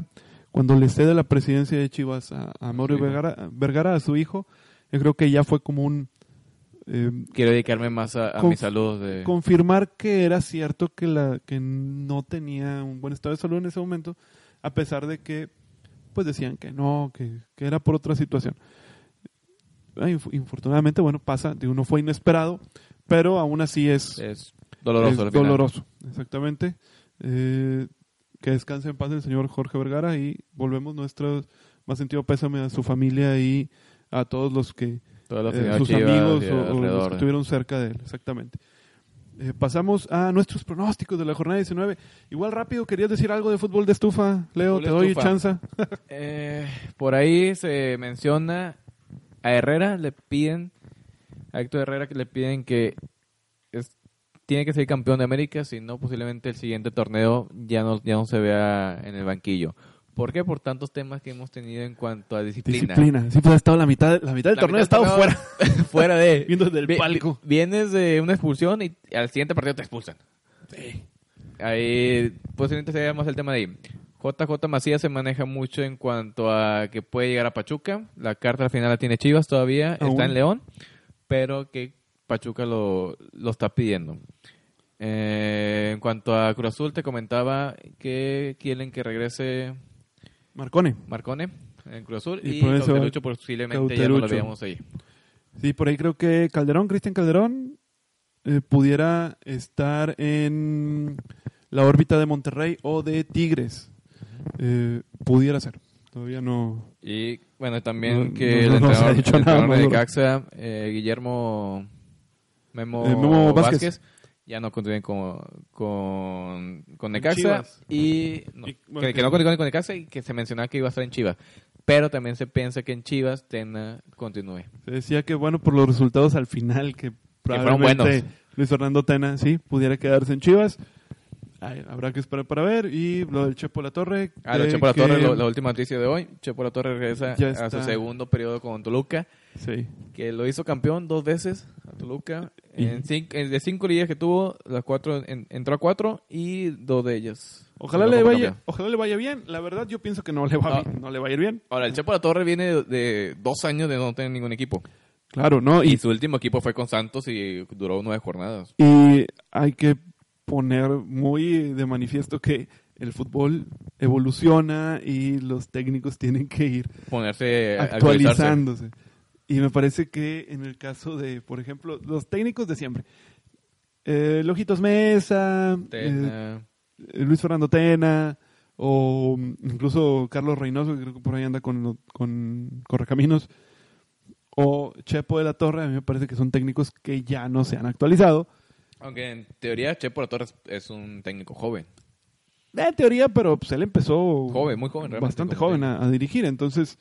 cuando le cede la presidencia de Chivas a, a Mauro. Vergara, Vergara, a su hijo, yo creo que ya fue como un eh, Quiero dedicarme más a, a Conf- mi salud. De... confirmar que era cierto que la que no tenía un buen estado de salud en ese momento, a pesar de que pues decían que no, que, que era por otra situación. Ah, inf- Infortunadamente, bueno, pasa, digo, no fue inesperado, pero aún así es, Es doloroso. es doloroso, exactamente. Eh, que descanse en paz el señor Jorge Vergara y volvemos nuestro más sentido pésame a su familia y a todos los que Todos eh, sus Chivas amigos o, o los que estuvieron cerca de él, exactamente. Eh, pasamos a nuestros pronósticos de la jornada 19. Igual rápido, querías decir algo de fútbol de estufa, Leo, Fútbol te doy estufa. chance. Eh, por ahí se menciona a Herrera, le piden, a Héctor Herrera que le piden que tiene que ser campeón de América, si no posiblemente el siguiente torneo ya no, ya no se vea en el banquillo. ¿Por qué? Por tantos temas que hemos tenido en cuanto a disciplina. Disciplina. Sí, pues ha estado la mitad, la mitad del La torneo, ha estado fuera, fuera de... viendo desde el Vi- palco. vi- Vienes de una expulsión y al siguiente partido te expulsan. Ahí posiblemente sea más el tema de ahí. JJ Macías se maneja mucho en cuanto a que puede llegar a Pachuca. La carta al final la tiene Chivas todavía, Aún. está en León, pero que Pachuca lo, lo está pidiendo. Eh, en cuanto a Cruz Azul, te comentaba que quieren que regrese Marcone. Marcone en Cruz Azul Y y, por eso Cauterucho posiblemente ya no lo veamos ahí. Sí, por ahí creo que Calderón, Cristian Calderón, eh, pudiera estar en la órbita de Monterrey o de Tigres. Eh, pudiera ser. Todavía no. Y bueno, también No- que no- el no entrenador, dicho el nada entrenador de. Caxa, eh, Guillermo Memo, Eh, Memo Vázquez. Vázquez. ya no continúen con, con, con Necaxa Chivas. y, no, Y- bueno, que, que no continúen con Necaxa y que se mencionaba que iba a estar en Chivas. Pero también se piensa que en Chivas Tena continúe. Se decía que, bueno, por los resultados al final, que fueron probablemente buenos. Luis Fernando Tena, sí, pudiera quedarse en Chivas. Ay, habrá que esperar para ver. Y lo del Chepo La Torre. Ah, lo Chepo La Torre, lo- la última noticia de hoy. Chepo La Torre regresa a su segundo periodo con Toluca, Sí. que lo hizo campeón dos veces a Toluca. Y- En cinco, en- de cinco ligas que tuvo, las cuatro en- entró a cuatro y dos de ellas. Ojalá le, vaya, campeón. ojalá le vaya bien. La verdad, yo pienso que no le va, No. bien, no le va a ir bien. Ahora, el Chepo La Torre viene de, de dos años de no tener ningún equipo. Claro, ¿no? Y Y, su último equipo fue con Santos y duró nueve jornadas. y hay que poner muy de manifiesto que el fútbol evoluciona y los técnicos tienen que ir Ponerse, actualizándose. Y me parece que en el caso de, por ejemplo, los técnicos de siempre, eh, Lojitos Mesa, eh, Tena, eh, Luis Fernando Tena, o incluso Carlos Reynoso, que creo que por ahí anda con, con Correcaminos, o Chepo de la Torre, a mí me parece que son técnicos que ya no se han actualizado. Aunque en teoría Chepo La Torre es- un técnico joven. En teoría, pero pues él empezó Joven, muy joven, realmente, bastante joven a, a dirigir, entonces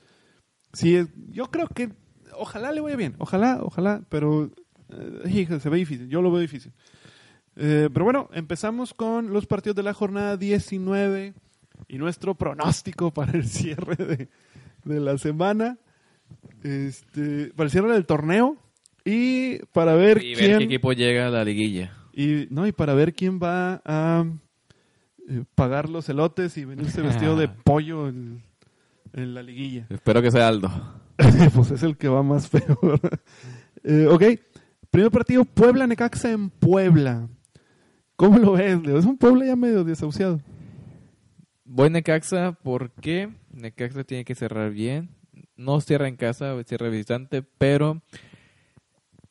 sí, es- yo creo que ojalá le vaya bien, ojalá, ojalá, pero eh, se ve difícil, yo lo veo difícil. Eh, pero bueno, empezamos con los partidos de la jornada 19 y nuestro pronóstico para el cierre de, de la semana, este, para el cierre del torneo y para ver Y ver quién qué equipo llega a la liguilla. y no y para ver quién va a eh, pagar los elotes y venirse vestido de pollo en, en la liguilla. Espero que sea Aldo. pues es el que va más peor. Eh, ok, primer partido Puebla Necaxa en Puebla. ¿Cómo lo ves, Leo? Es un Puebla ya medio desahuciado. Voy Necaxa porque Necaxa tiene que cerrar bien. No cierra en casa, cierra visitante, pero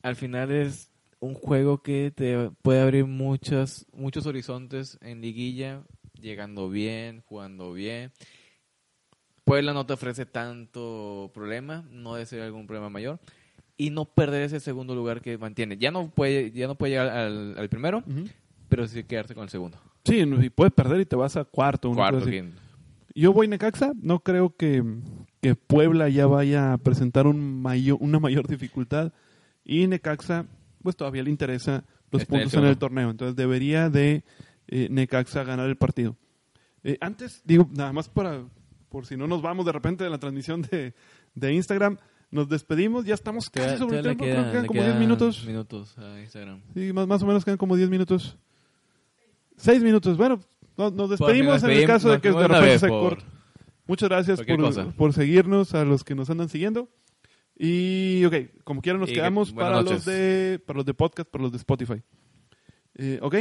al final es un juego que te puede abrir muchas, muchos horizontes en liguilla, llegando bien, jugando bien. Puebla no te ofrece tanto problema, no debe ser algún problema mayor. Y no perder ese segundo lugar que mantiene. Ya no puede, ya no puede llegar al, al primero, pero sí quedarse con el segundo. Sí, y puedes perder y te vas a cuarto. Cuarto, quinto. Yo voy Necaxa, no creo que, que Puebla ya vaya a presentar un mayor, una mayor dificultad y Necaxa pues todavía le interesa los el puntos en el torneo, entonces debería de eh, Necaxa ganar el partido. Eh, antes, digo, nada más para, por si no nos vamos de repente de la transmisión de, de Instagram, nos despedimos, ya estamos casi sobre el tiempo, creo que quedan como 10 quedan minutos. minutos a Instagram. Sí, más, más o menos quedan como 10 minutos. 6 minutos. Bueno, no- nos despedimos en el caso de que de repente se corte. Muchas gracias por, por seguirnos a los que nos andan siguiendo. Y, ok, como quieran nos Y quedamos para noches. los, de, para los de podcast, para los de Spotify. Eh, ok.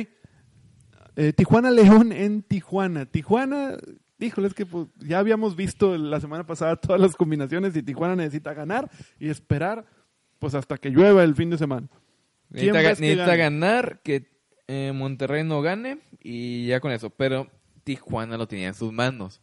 Eh, Tijuana León en Tijuana. Tijuana, híjole, es que pues, ya habíamos visto la semana pasada todas las combinaciones y Tijuana necesita ganar y esperar pues hasta que llueva el fin de semana. ¿Quién Necesita, que ganar, que eh, Monterrey no gane y ya con eso. Pero Tijuana lo tenía en sus manos.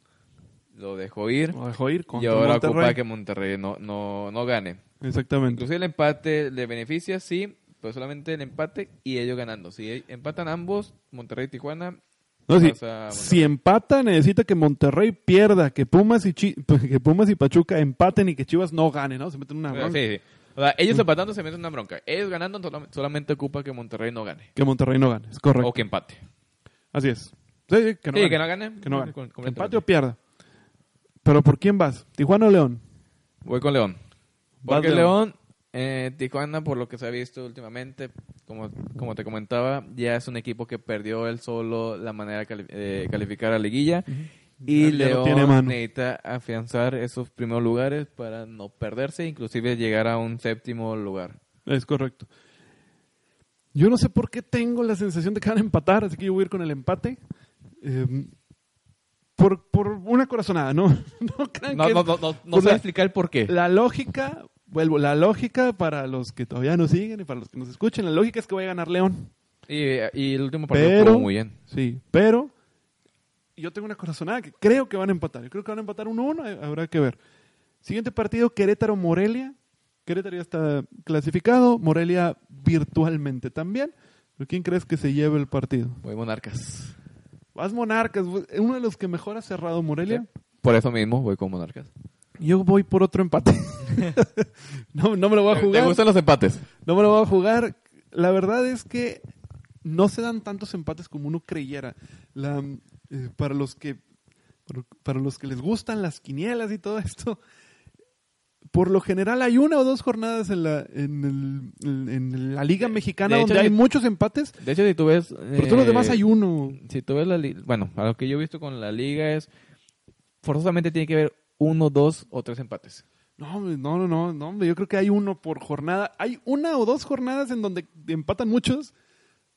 Lo dejó ir. Lo dejó ir Y ahora Monterrey. ocupa que Monterrey no, no, no gane. Exactamente. Inclusive el empate le beneficia, sí, pero solamente el empate y ellos ganando. Si empatan ambos, Monterrey y Tijuana, No, si, si empata, necesita que Monterrey pierda, que Pumas y Chi- que Pumas y Pachuca empaten y que Chivas no gane, ¿no? Se meten una Sí, bronca. sí. O sea, ellos empatando se meten en una bronca. Ellos ganando solam- solamente ocupa que Monterrey no gane. Que Monterrey no gane, es correcto. O que empate. Así es. Sí, sí, que no sí, gane. que no gane. Que no gane. Empate o pierda. Pero ¿por quién vas? ¿Tijuana o León? Voy con León. Porque León. León, eh, Tijuana, por lo que se ha visto últimamente, como, como te comentaba, ya es un equipo que perdió él solo la manera de cali- eh, calificar a liguilla. Y Ya- León tiene a mano. necesita afianzar esos primeros lugares para no perderse, inclusive llegar a un séptimo lugar. Es correcto. Yo no sé por qué tengo la sensación de que van a empatar, así que yo voy a ir con el empate. Eh, por, por una corazonada, ¿no? No crean No, que no, no, no, no sé sea, explicar el por qué. La lógica, vuelvo, la lógica para los que todavía nos siguen y para los que nos escuchen, la lógica es que vaya a ganar León. Y, y el último partido Pero, jugó muy bien. sí, pero yo tengo una corazonada que creo que van a empatar. Yo creo que van a empatar 1-1, eh, habrá que ver. Siguiente partido, Querétaro-Morelia. Querétaro ya está clasificado, Morelia virtualmente también. ¿Pero quién crees que se lleve el partido? Muy monarcas. Vas Monarcas, uno de los que mejor ha cerrado Morelia. Por eso mismo voy con monarcas. Yo voy por otro empate. no, no me lo voy a ¿Te jugar. gustan los empates? No me lo voy a jugar. La verdad es que no se dan tantos empates como uno creyera. La, eh, para los que para, para los que les gustan las quinielas y todo esto, por lo general hay una o dos jornadas en la en, el- en la liga mexicana hecho, donde hay muchos empates, De hecho, si tú ves... pero todos los eh, demás hay uno. Si tú ves la liga... Bueno, a lo que yo he visto con la liga es... Forzosamente tiene que haber uno, dos o tres empates. No, no, no, no, no, yo creo que hay uno por jornada. Hay una o dos jornadas en donde empatan muchos,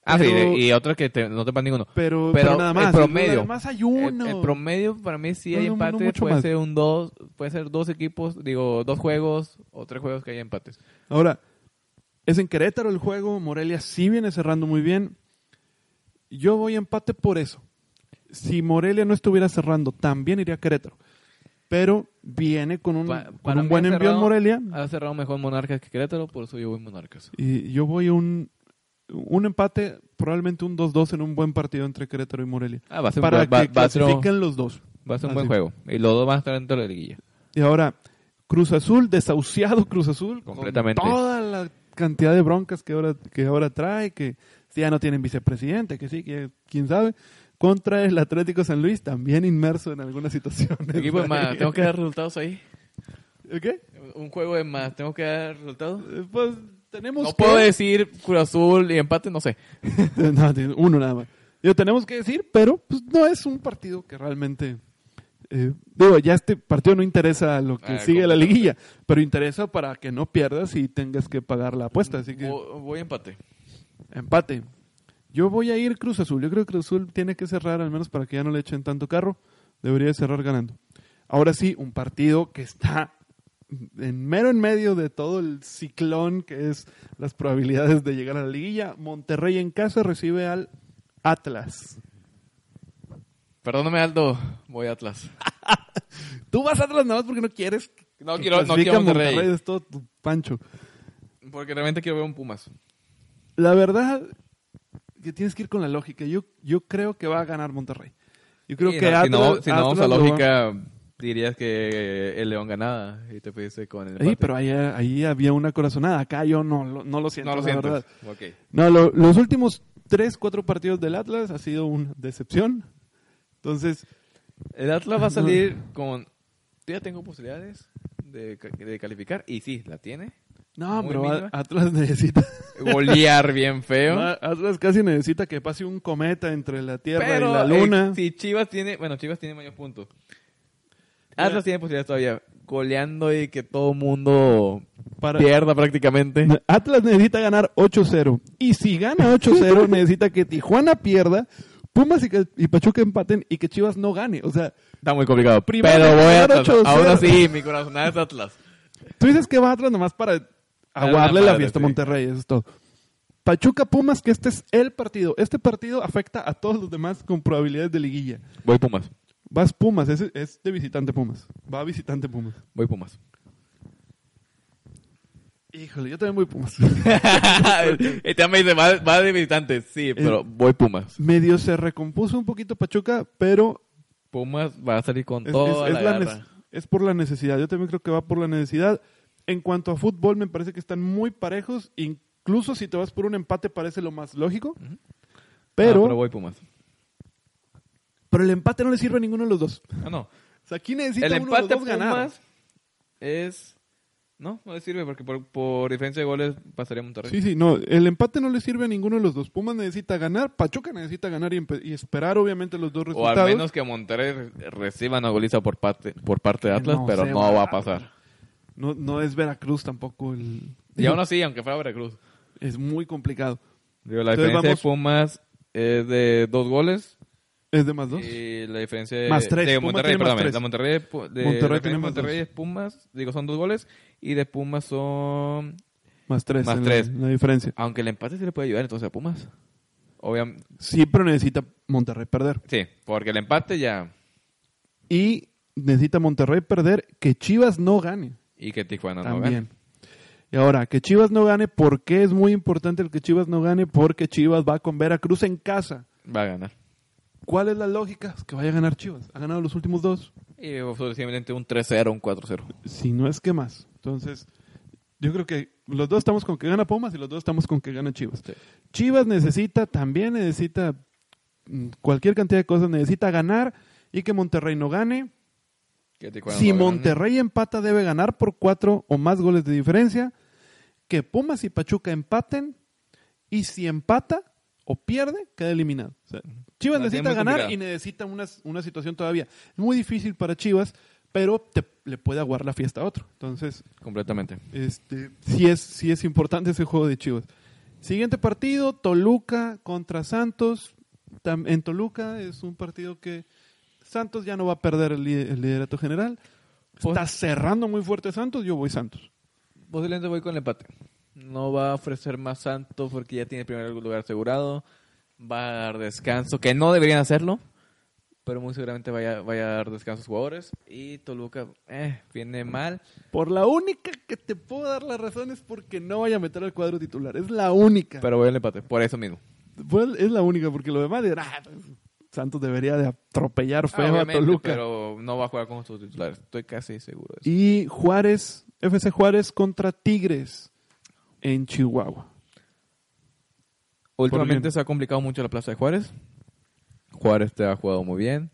Ah, Pero- sí, y otro que te- no te pan ninguno. pero, Pero pero nada el más. promedio. Además hay El, uno. el promedio para mí sí No, hay no, no empates, puede más. ser un dos, puede ser dos equipos, digo, dos juegos o tres juegos que haya empates. Ahora, es en Querétaro el juego, Morelia sí viene cerrando muy bien. Yo voy a empate por eso. Si Morelia no estuviera cerrando, también iría a Querétaro. Pero viene con un, Pa- con para un buen envío en Morelia. Ha cerrado mejor Monarcas que Querétaro, por eso yo voy Monarcas. Y yo voy a un, un empate, probablemente un 2-2 en un buen partido entre Querétaro y Morelia. Ah, va a ser, Para va- va- que va un- los dos. va a ser un Así. buen juego. Y los dos van a estar dentro de la liguilla. Y ahora, Cruz Azul, desahuciado Cruz Azul. con Completamente. toda la cantidad de broncas que ahora, que ahora trae, que si ya no tienen vicepresidente, que sí, que quién sabe. Contra el Atlético San Luis, también inmerso en algunas situaciones. Equipo de más, tengo que dar resultados ahí. ¿Qué? Un juego de más, tengo que dar resultados. Pues tenemos No que... puedo decir Cruz Azul y empate, no sé. No, uno nada más. Yo tenemos que decir, pero pues, no es un partido que realmente... eh, digo, ya este partido no interesa a lo que Ah, sigue la liguilla, pero interesa para que no pierdas y tengas que pagar la apuesta. Así que Voy, voy empate. empate. Yo voy a ir Cruz Azul. Yo creo que Cruz Azul tiene que cerrar, al menos para que ya no le echen tanto carro. Debería cerrar ganando. Ahora sí, un partido que está en mero en medio de todo el ciclón que es las probabilidades de llegar a la liguilla. Monterrey en casa recibe al Atlas. Perdóname, Aldo. Voy a Atlas. Tú vas a Atlas nada más porque no quieres. No que quiero, no quiero a Monterrey. Es todo tu pancho. Porque realmente quiero ver un Pumas. La verdad que tienes que ir con la lógica. Yo, yo creo que va a ganar Monterrey. Yo creo Sí, que no, si no, Atlas- si no vamos a Atlas lo va- lógica, dirías que el León ganaba y te fuiste con el Sí, empate. pero ahí, ahí había una corazonada. Acá yo no, lo- no lo siento, no lo la siento. verdad. Ok. No, lo- los últimos tres, cuatro partidos del Atlas ha sido una decepción. Entonces, El Atlas va a salir con... Yo ya tengo posibilidades de, de calificar. Y sí, la tiene. no, Muy pero mínima. Atlas necesita... Golear bien feo. Atlas casi necesita que pase un cometa entre la Tierra pero y la eh, Luna. si Chivas tiene... Bueno, Chivas tiene mayor punto. Atlas tiene posibilidades todavía. Goleando y que todo mundo para- pierda prácticamente. Atlas necesita ganar 8-0. Y si gana 8-0, necesita que Tijuana pierda, Pumas y, que- y Pachuca empaten y que Chivas no gane. O sea, Está muy complicado. Primero pero voy a Atlas. 8-0. Aún así, mi corazón es Atlas. Tú dices que va Atlas nomás para aguarle la fiesta a sí. Monterrey, eso es todo. Pachuca Pumas, que este es el partido. Este partido afecta a todos los demás con probabilidades de liguilla. Voy Pumas. Vas Pumas, es, es de visitante Pumas. Va visitante Pumas. Voy Pumas. Híjole, yo también voy Pumas. y te me dice, va, va de visitante. Sí, pero voy Pumas. Medio se recompuso un poquito Pachuca, pero Pumas va a salir con es, toda es- la es la garra. nece- es por la necesidad. Yo también creo que va por la necesidad. En cuanto a fútbol, me parece que están muy parejos. Incluso si te vas por un empate, parece lo más lógico. Pero, Ah, pero voy Pumas. Pero el empate no le sirve a ninguno de los dos. Ah, no. O sea, aquí necesita El uno de los empate dos ganar. Pumas es... No, no le sirve porque por, por diferencia de goles pasaría a Monterrey. Sí, sí, no. El empate no le sirve a ninguno de los dos. Pumas necesita ganar, Pachuca necesita ganar y, esperar, obviamente, los dos o resultados. al menos que Monterrey re- reciba una goliza por parte, por parte de Atlas, No pero no va. va a pasar. No, no es Veracruz tampoco. El... Y aún así, aunque fuera Veracruz. Es muy complicado. Digo, la Entonces diferencia vamos- de Pumas es de dos goles. ¿Es de más dos? Y la diferencia de, Más tres, de Pumas Monterrey, tiene más perdóname, tres. La Monterrey, de Pu- de, Monterrey la tiene más Monterrey dos. es Pumas, digo, son dos goles. Y de Pumas son. Más tres. Más en la- tres. La, diferencia. Aunque el empate sí le puede ayudar entonces a Pumas. Obviamente. Sí, pero necesita Monterrey perder. Sí, porque el empate ya. Y necesita Monterrey perder que Chivas no gane. Y que Tijuana no también. gane. Y ahora, que Chivas no gane, ¿por qué es muy importante el que Chivas no gane? Porque Chivas va con Veracruz en casa. Va a ganar. ¿Cuál es la lógica? Que vaya a ganar Chivas. Ha ganado los últimos dos. Y un 3-0, un 4-0. Si no es que más. Entonces, yo creo que los dos estamos con que gana Pumas y los dos estamos con que gana Chivas. Sí. Chivas necesita, también necesita mm, cualquier cantidad de cosas. Necesita ganar y que Monterrey no gane. Si no gane. Monterrey empata, debe ganar por cuatro o más goles de diferencia. Que Pumas y Pachuca empaten. Y si empata o pierde, queda eliminado. O sea, Chivas necesita ganar y necesita una, una situación todavía. Es muy difícil para Chivas, pero te- le puede aguar la fiesta a otro. Entonces, Completamente. este, sí, es, sí es importante ese juego de Chivas. Siguiente partido, Toluca contra Santos. Tam- En Toluca es un partido que Santos ya no va a perder el, li- el liderato general. Pues- Está cerrando muy fuerte Santos, yo voy Santos. Posiblemente voy con el empate. No va a ofrecer más Santos porque ya tiene el primer lugar asegurado. Va a dar descanso, que no deberían hacerlo. Pero muy seguramente vaya, vaya a dar descanso a sus jugadores. Y Toluca, eh, viene mal. Por la única que te puedo dar la razón es porque no vaya a meter al cuadro titular. Es la única. Pero voy al empate, por eso mismo. Pues es la única, porque lo demás, de, ah, Santos debería de atropellar feo Ah, a obviamente, Toluca. pero no va a jugar con sus titulares. Estoy casi seguro de eso. Y Juárez, FC Juárez contra Tigres en Chihuahua. Últimamente se ha complicado mucho la plaza de Juárez. Juárez te ha jugado muy bien.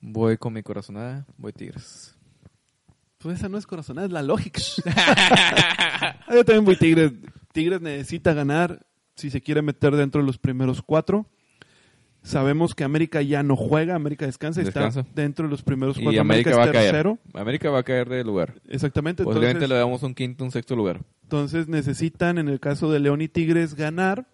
Voy con mi corazonada, voy Tigres. Pues esa no es corazonada, es la lógica. Ah, Yo también voy Tigres. Tigres necesita ganar si se quiere meter dentro de los primeros cuatro. Sabemos que América ya no juega, América descansa, Descansa. está dentro de los primeros Y cuatro. América, es va a caer. tercero. América va a caer de lugar. Exactamente. Posiblemente Entonces, le damos un quinto, un sexto lugar. Entonces necesitan, en el caso de León y Tigres, ganar.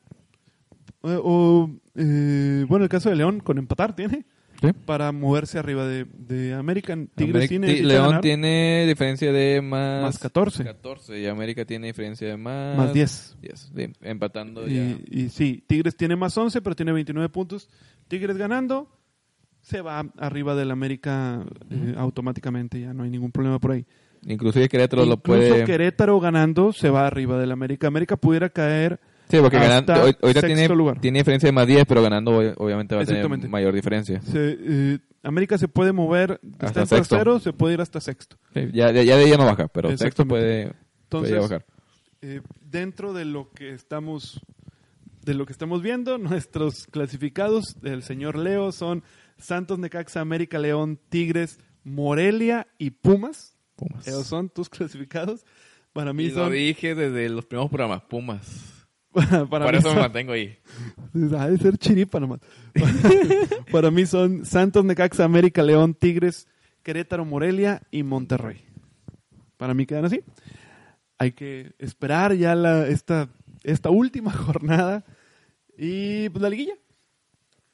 Eh, o, eh, bueno, el caso de León, con empatar tiene. ¿Sí? Para moverse arriba de, de América. Tigres necesita León ganar. tiene diferencia de más, Más 14. 14 y América tiene diferencia de más, Más 10. 10. Sí, empatando ya. Y, y sí, Tigres tiene más 11, pero tiene 29 puntos. Tigres ganando, se va arriba del América eh, automáticamente, ya no hay ningún problema por ahí. Inclusive Querétaro lo Incluso puede... Querétaro ganando, se va arriba del América. América pudiera caer, Sí, porque ganando, hoy- ahorita tiene, lugar. tiene diferencia de más 10, pero ganando ob- obviamente va a tener mayor diferencia. se, eh, América se puede mover, está Hasta en sexto. tercero, se puede ir hasta sexto. Sí, ya, ya, ya de ella no baja, pero sexto puede, Entonces, bajar. eh, dentro de lo que estamos de lo que estamos viendo, nuestros clasificados del señor Leo son Santos, Necaxa, América, León, Tigres, Morelia y Pumas. Pumas. Esos son tus clasificados. Para mí Y lo son dije desde los primeros programas, Pumas. para Por mí eso me son- mantengo ahí. ha de ser chiripa nomás. para mí son Santos, Necaxa, América, León, Tigres, Querétaro, Morelia y Monterrey. Para mí quedan así. Hay que esperar ya la, esta, esta última jornada y pues, la liguilla.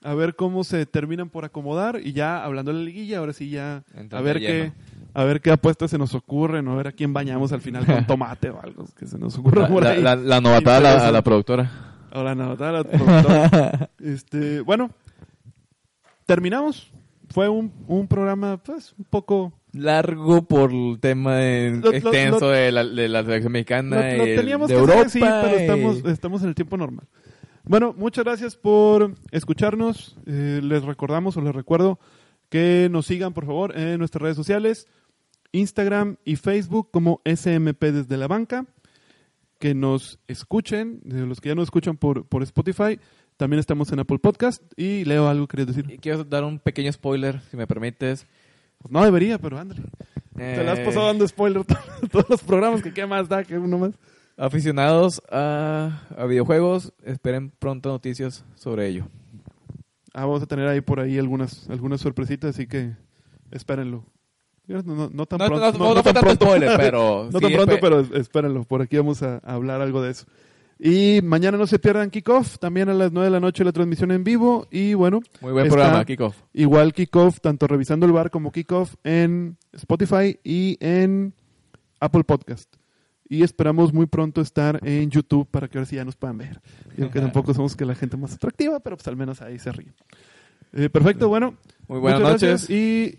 A ver cómo se terminan por acomodar y ya hablando de la liguilla, ahora sí ya Entra a ver qué lleno. A ver qué apuestas se nos ocurren, o a ver a quién bañamos al final con tomate o algo que se nos ocurra La, por la, ahí. la- la novatada a la, a la productora. Ahora no, dale, productor. este, bueno, terminamos. fue un, un programa, pues, un poco... Largo por el tema de- Lo- lo- extenso lo- de, la, de la selección mexicana y de Europa. hacer, sí, pero y- estamos, estamos en el tiempo normal. Bueno, muchas gracias por escucharnos. Eh, les recordamos o les recuerdo que nos sigan, por favor, en nuestras redes sociales, Instagram y Facebook como SMP desde la banca. Que nos escuchen, de los que ya nos escuchan por, por Spotify. También estamos en Apple Podcast. Y Leo, algo querías decir. Y quiero dar un pequeño spoiler, si me permites. Pues no debería, pero ándale. Te la has Eh, pasado dando spoiler todos los programas, que qué más da que uno más. Aficionados a, a videojuegos, esperen pronto noticias sobre ello. Ah, vamos a tener ahí por ahí algunas, algunas sorpresitas, así que espérenlo. No, no- no tan pronto. no, tanto spoiler, pero no sí, tan pronto, pero espérenlo. Por aquí vamos a hablar algo de eso. Y mañana no se pierdan Kickoff, también a las 9 de la noche la transmisión en vivo. Y bueno, Muy buen programa, Kickoff. igual Kickoff, tanto revisando el bar como Kickoff en Spotify y en Apple Podcast. Y esperamos muy pronto estar en YouTube para que ahora sí ya nos puedan ver. Y aunque tampoco somos que la gente más atractiva, pero pues al menos ahí se ríen. Eh, perfecto, bueno. Muy buenas noches. y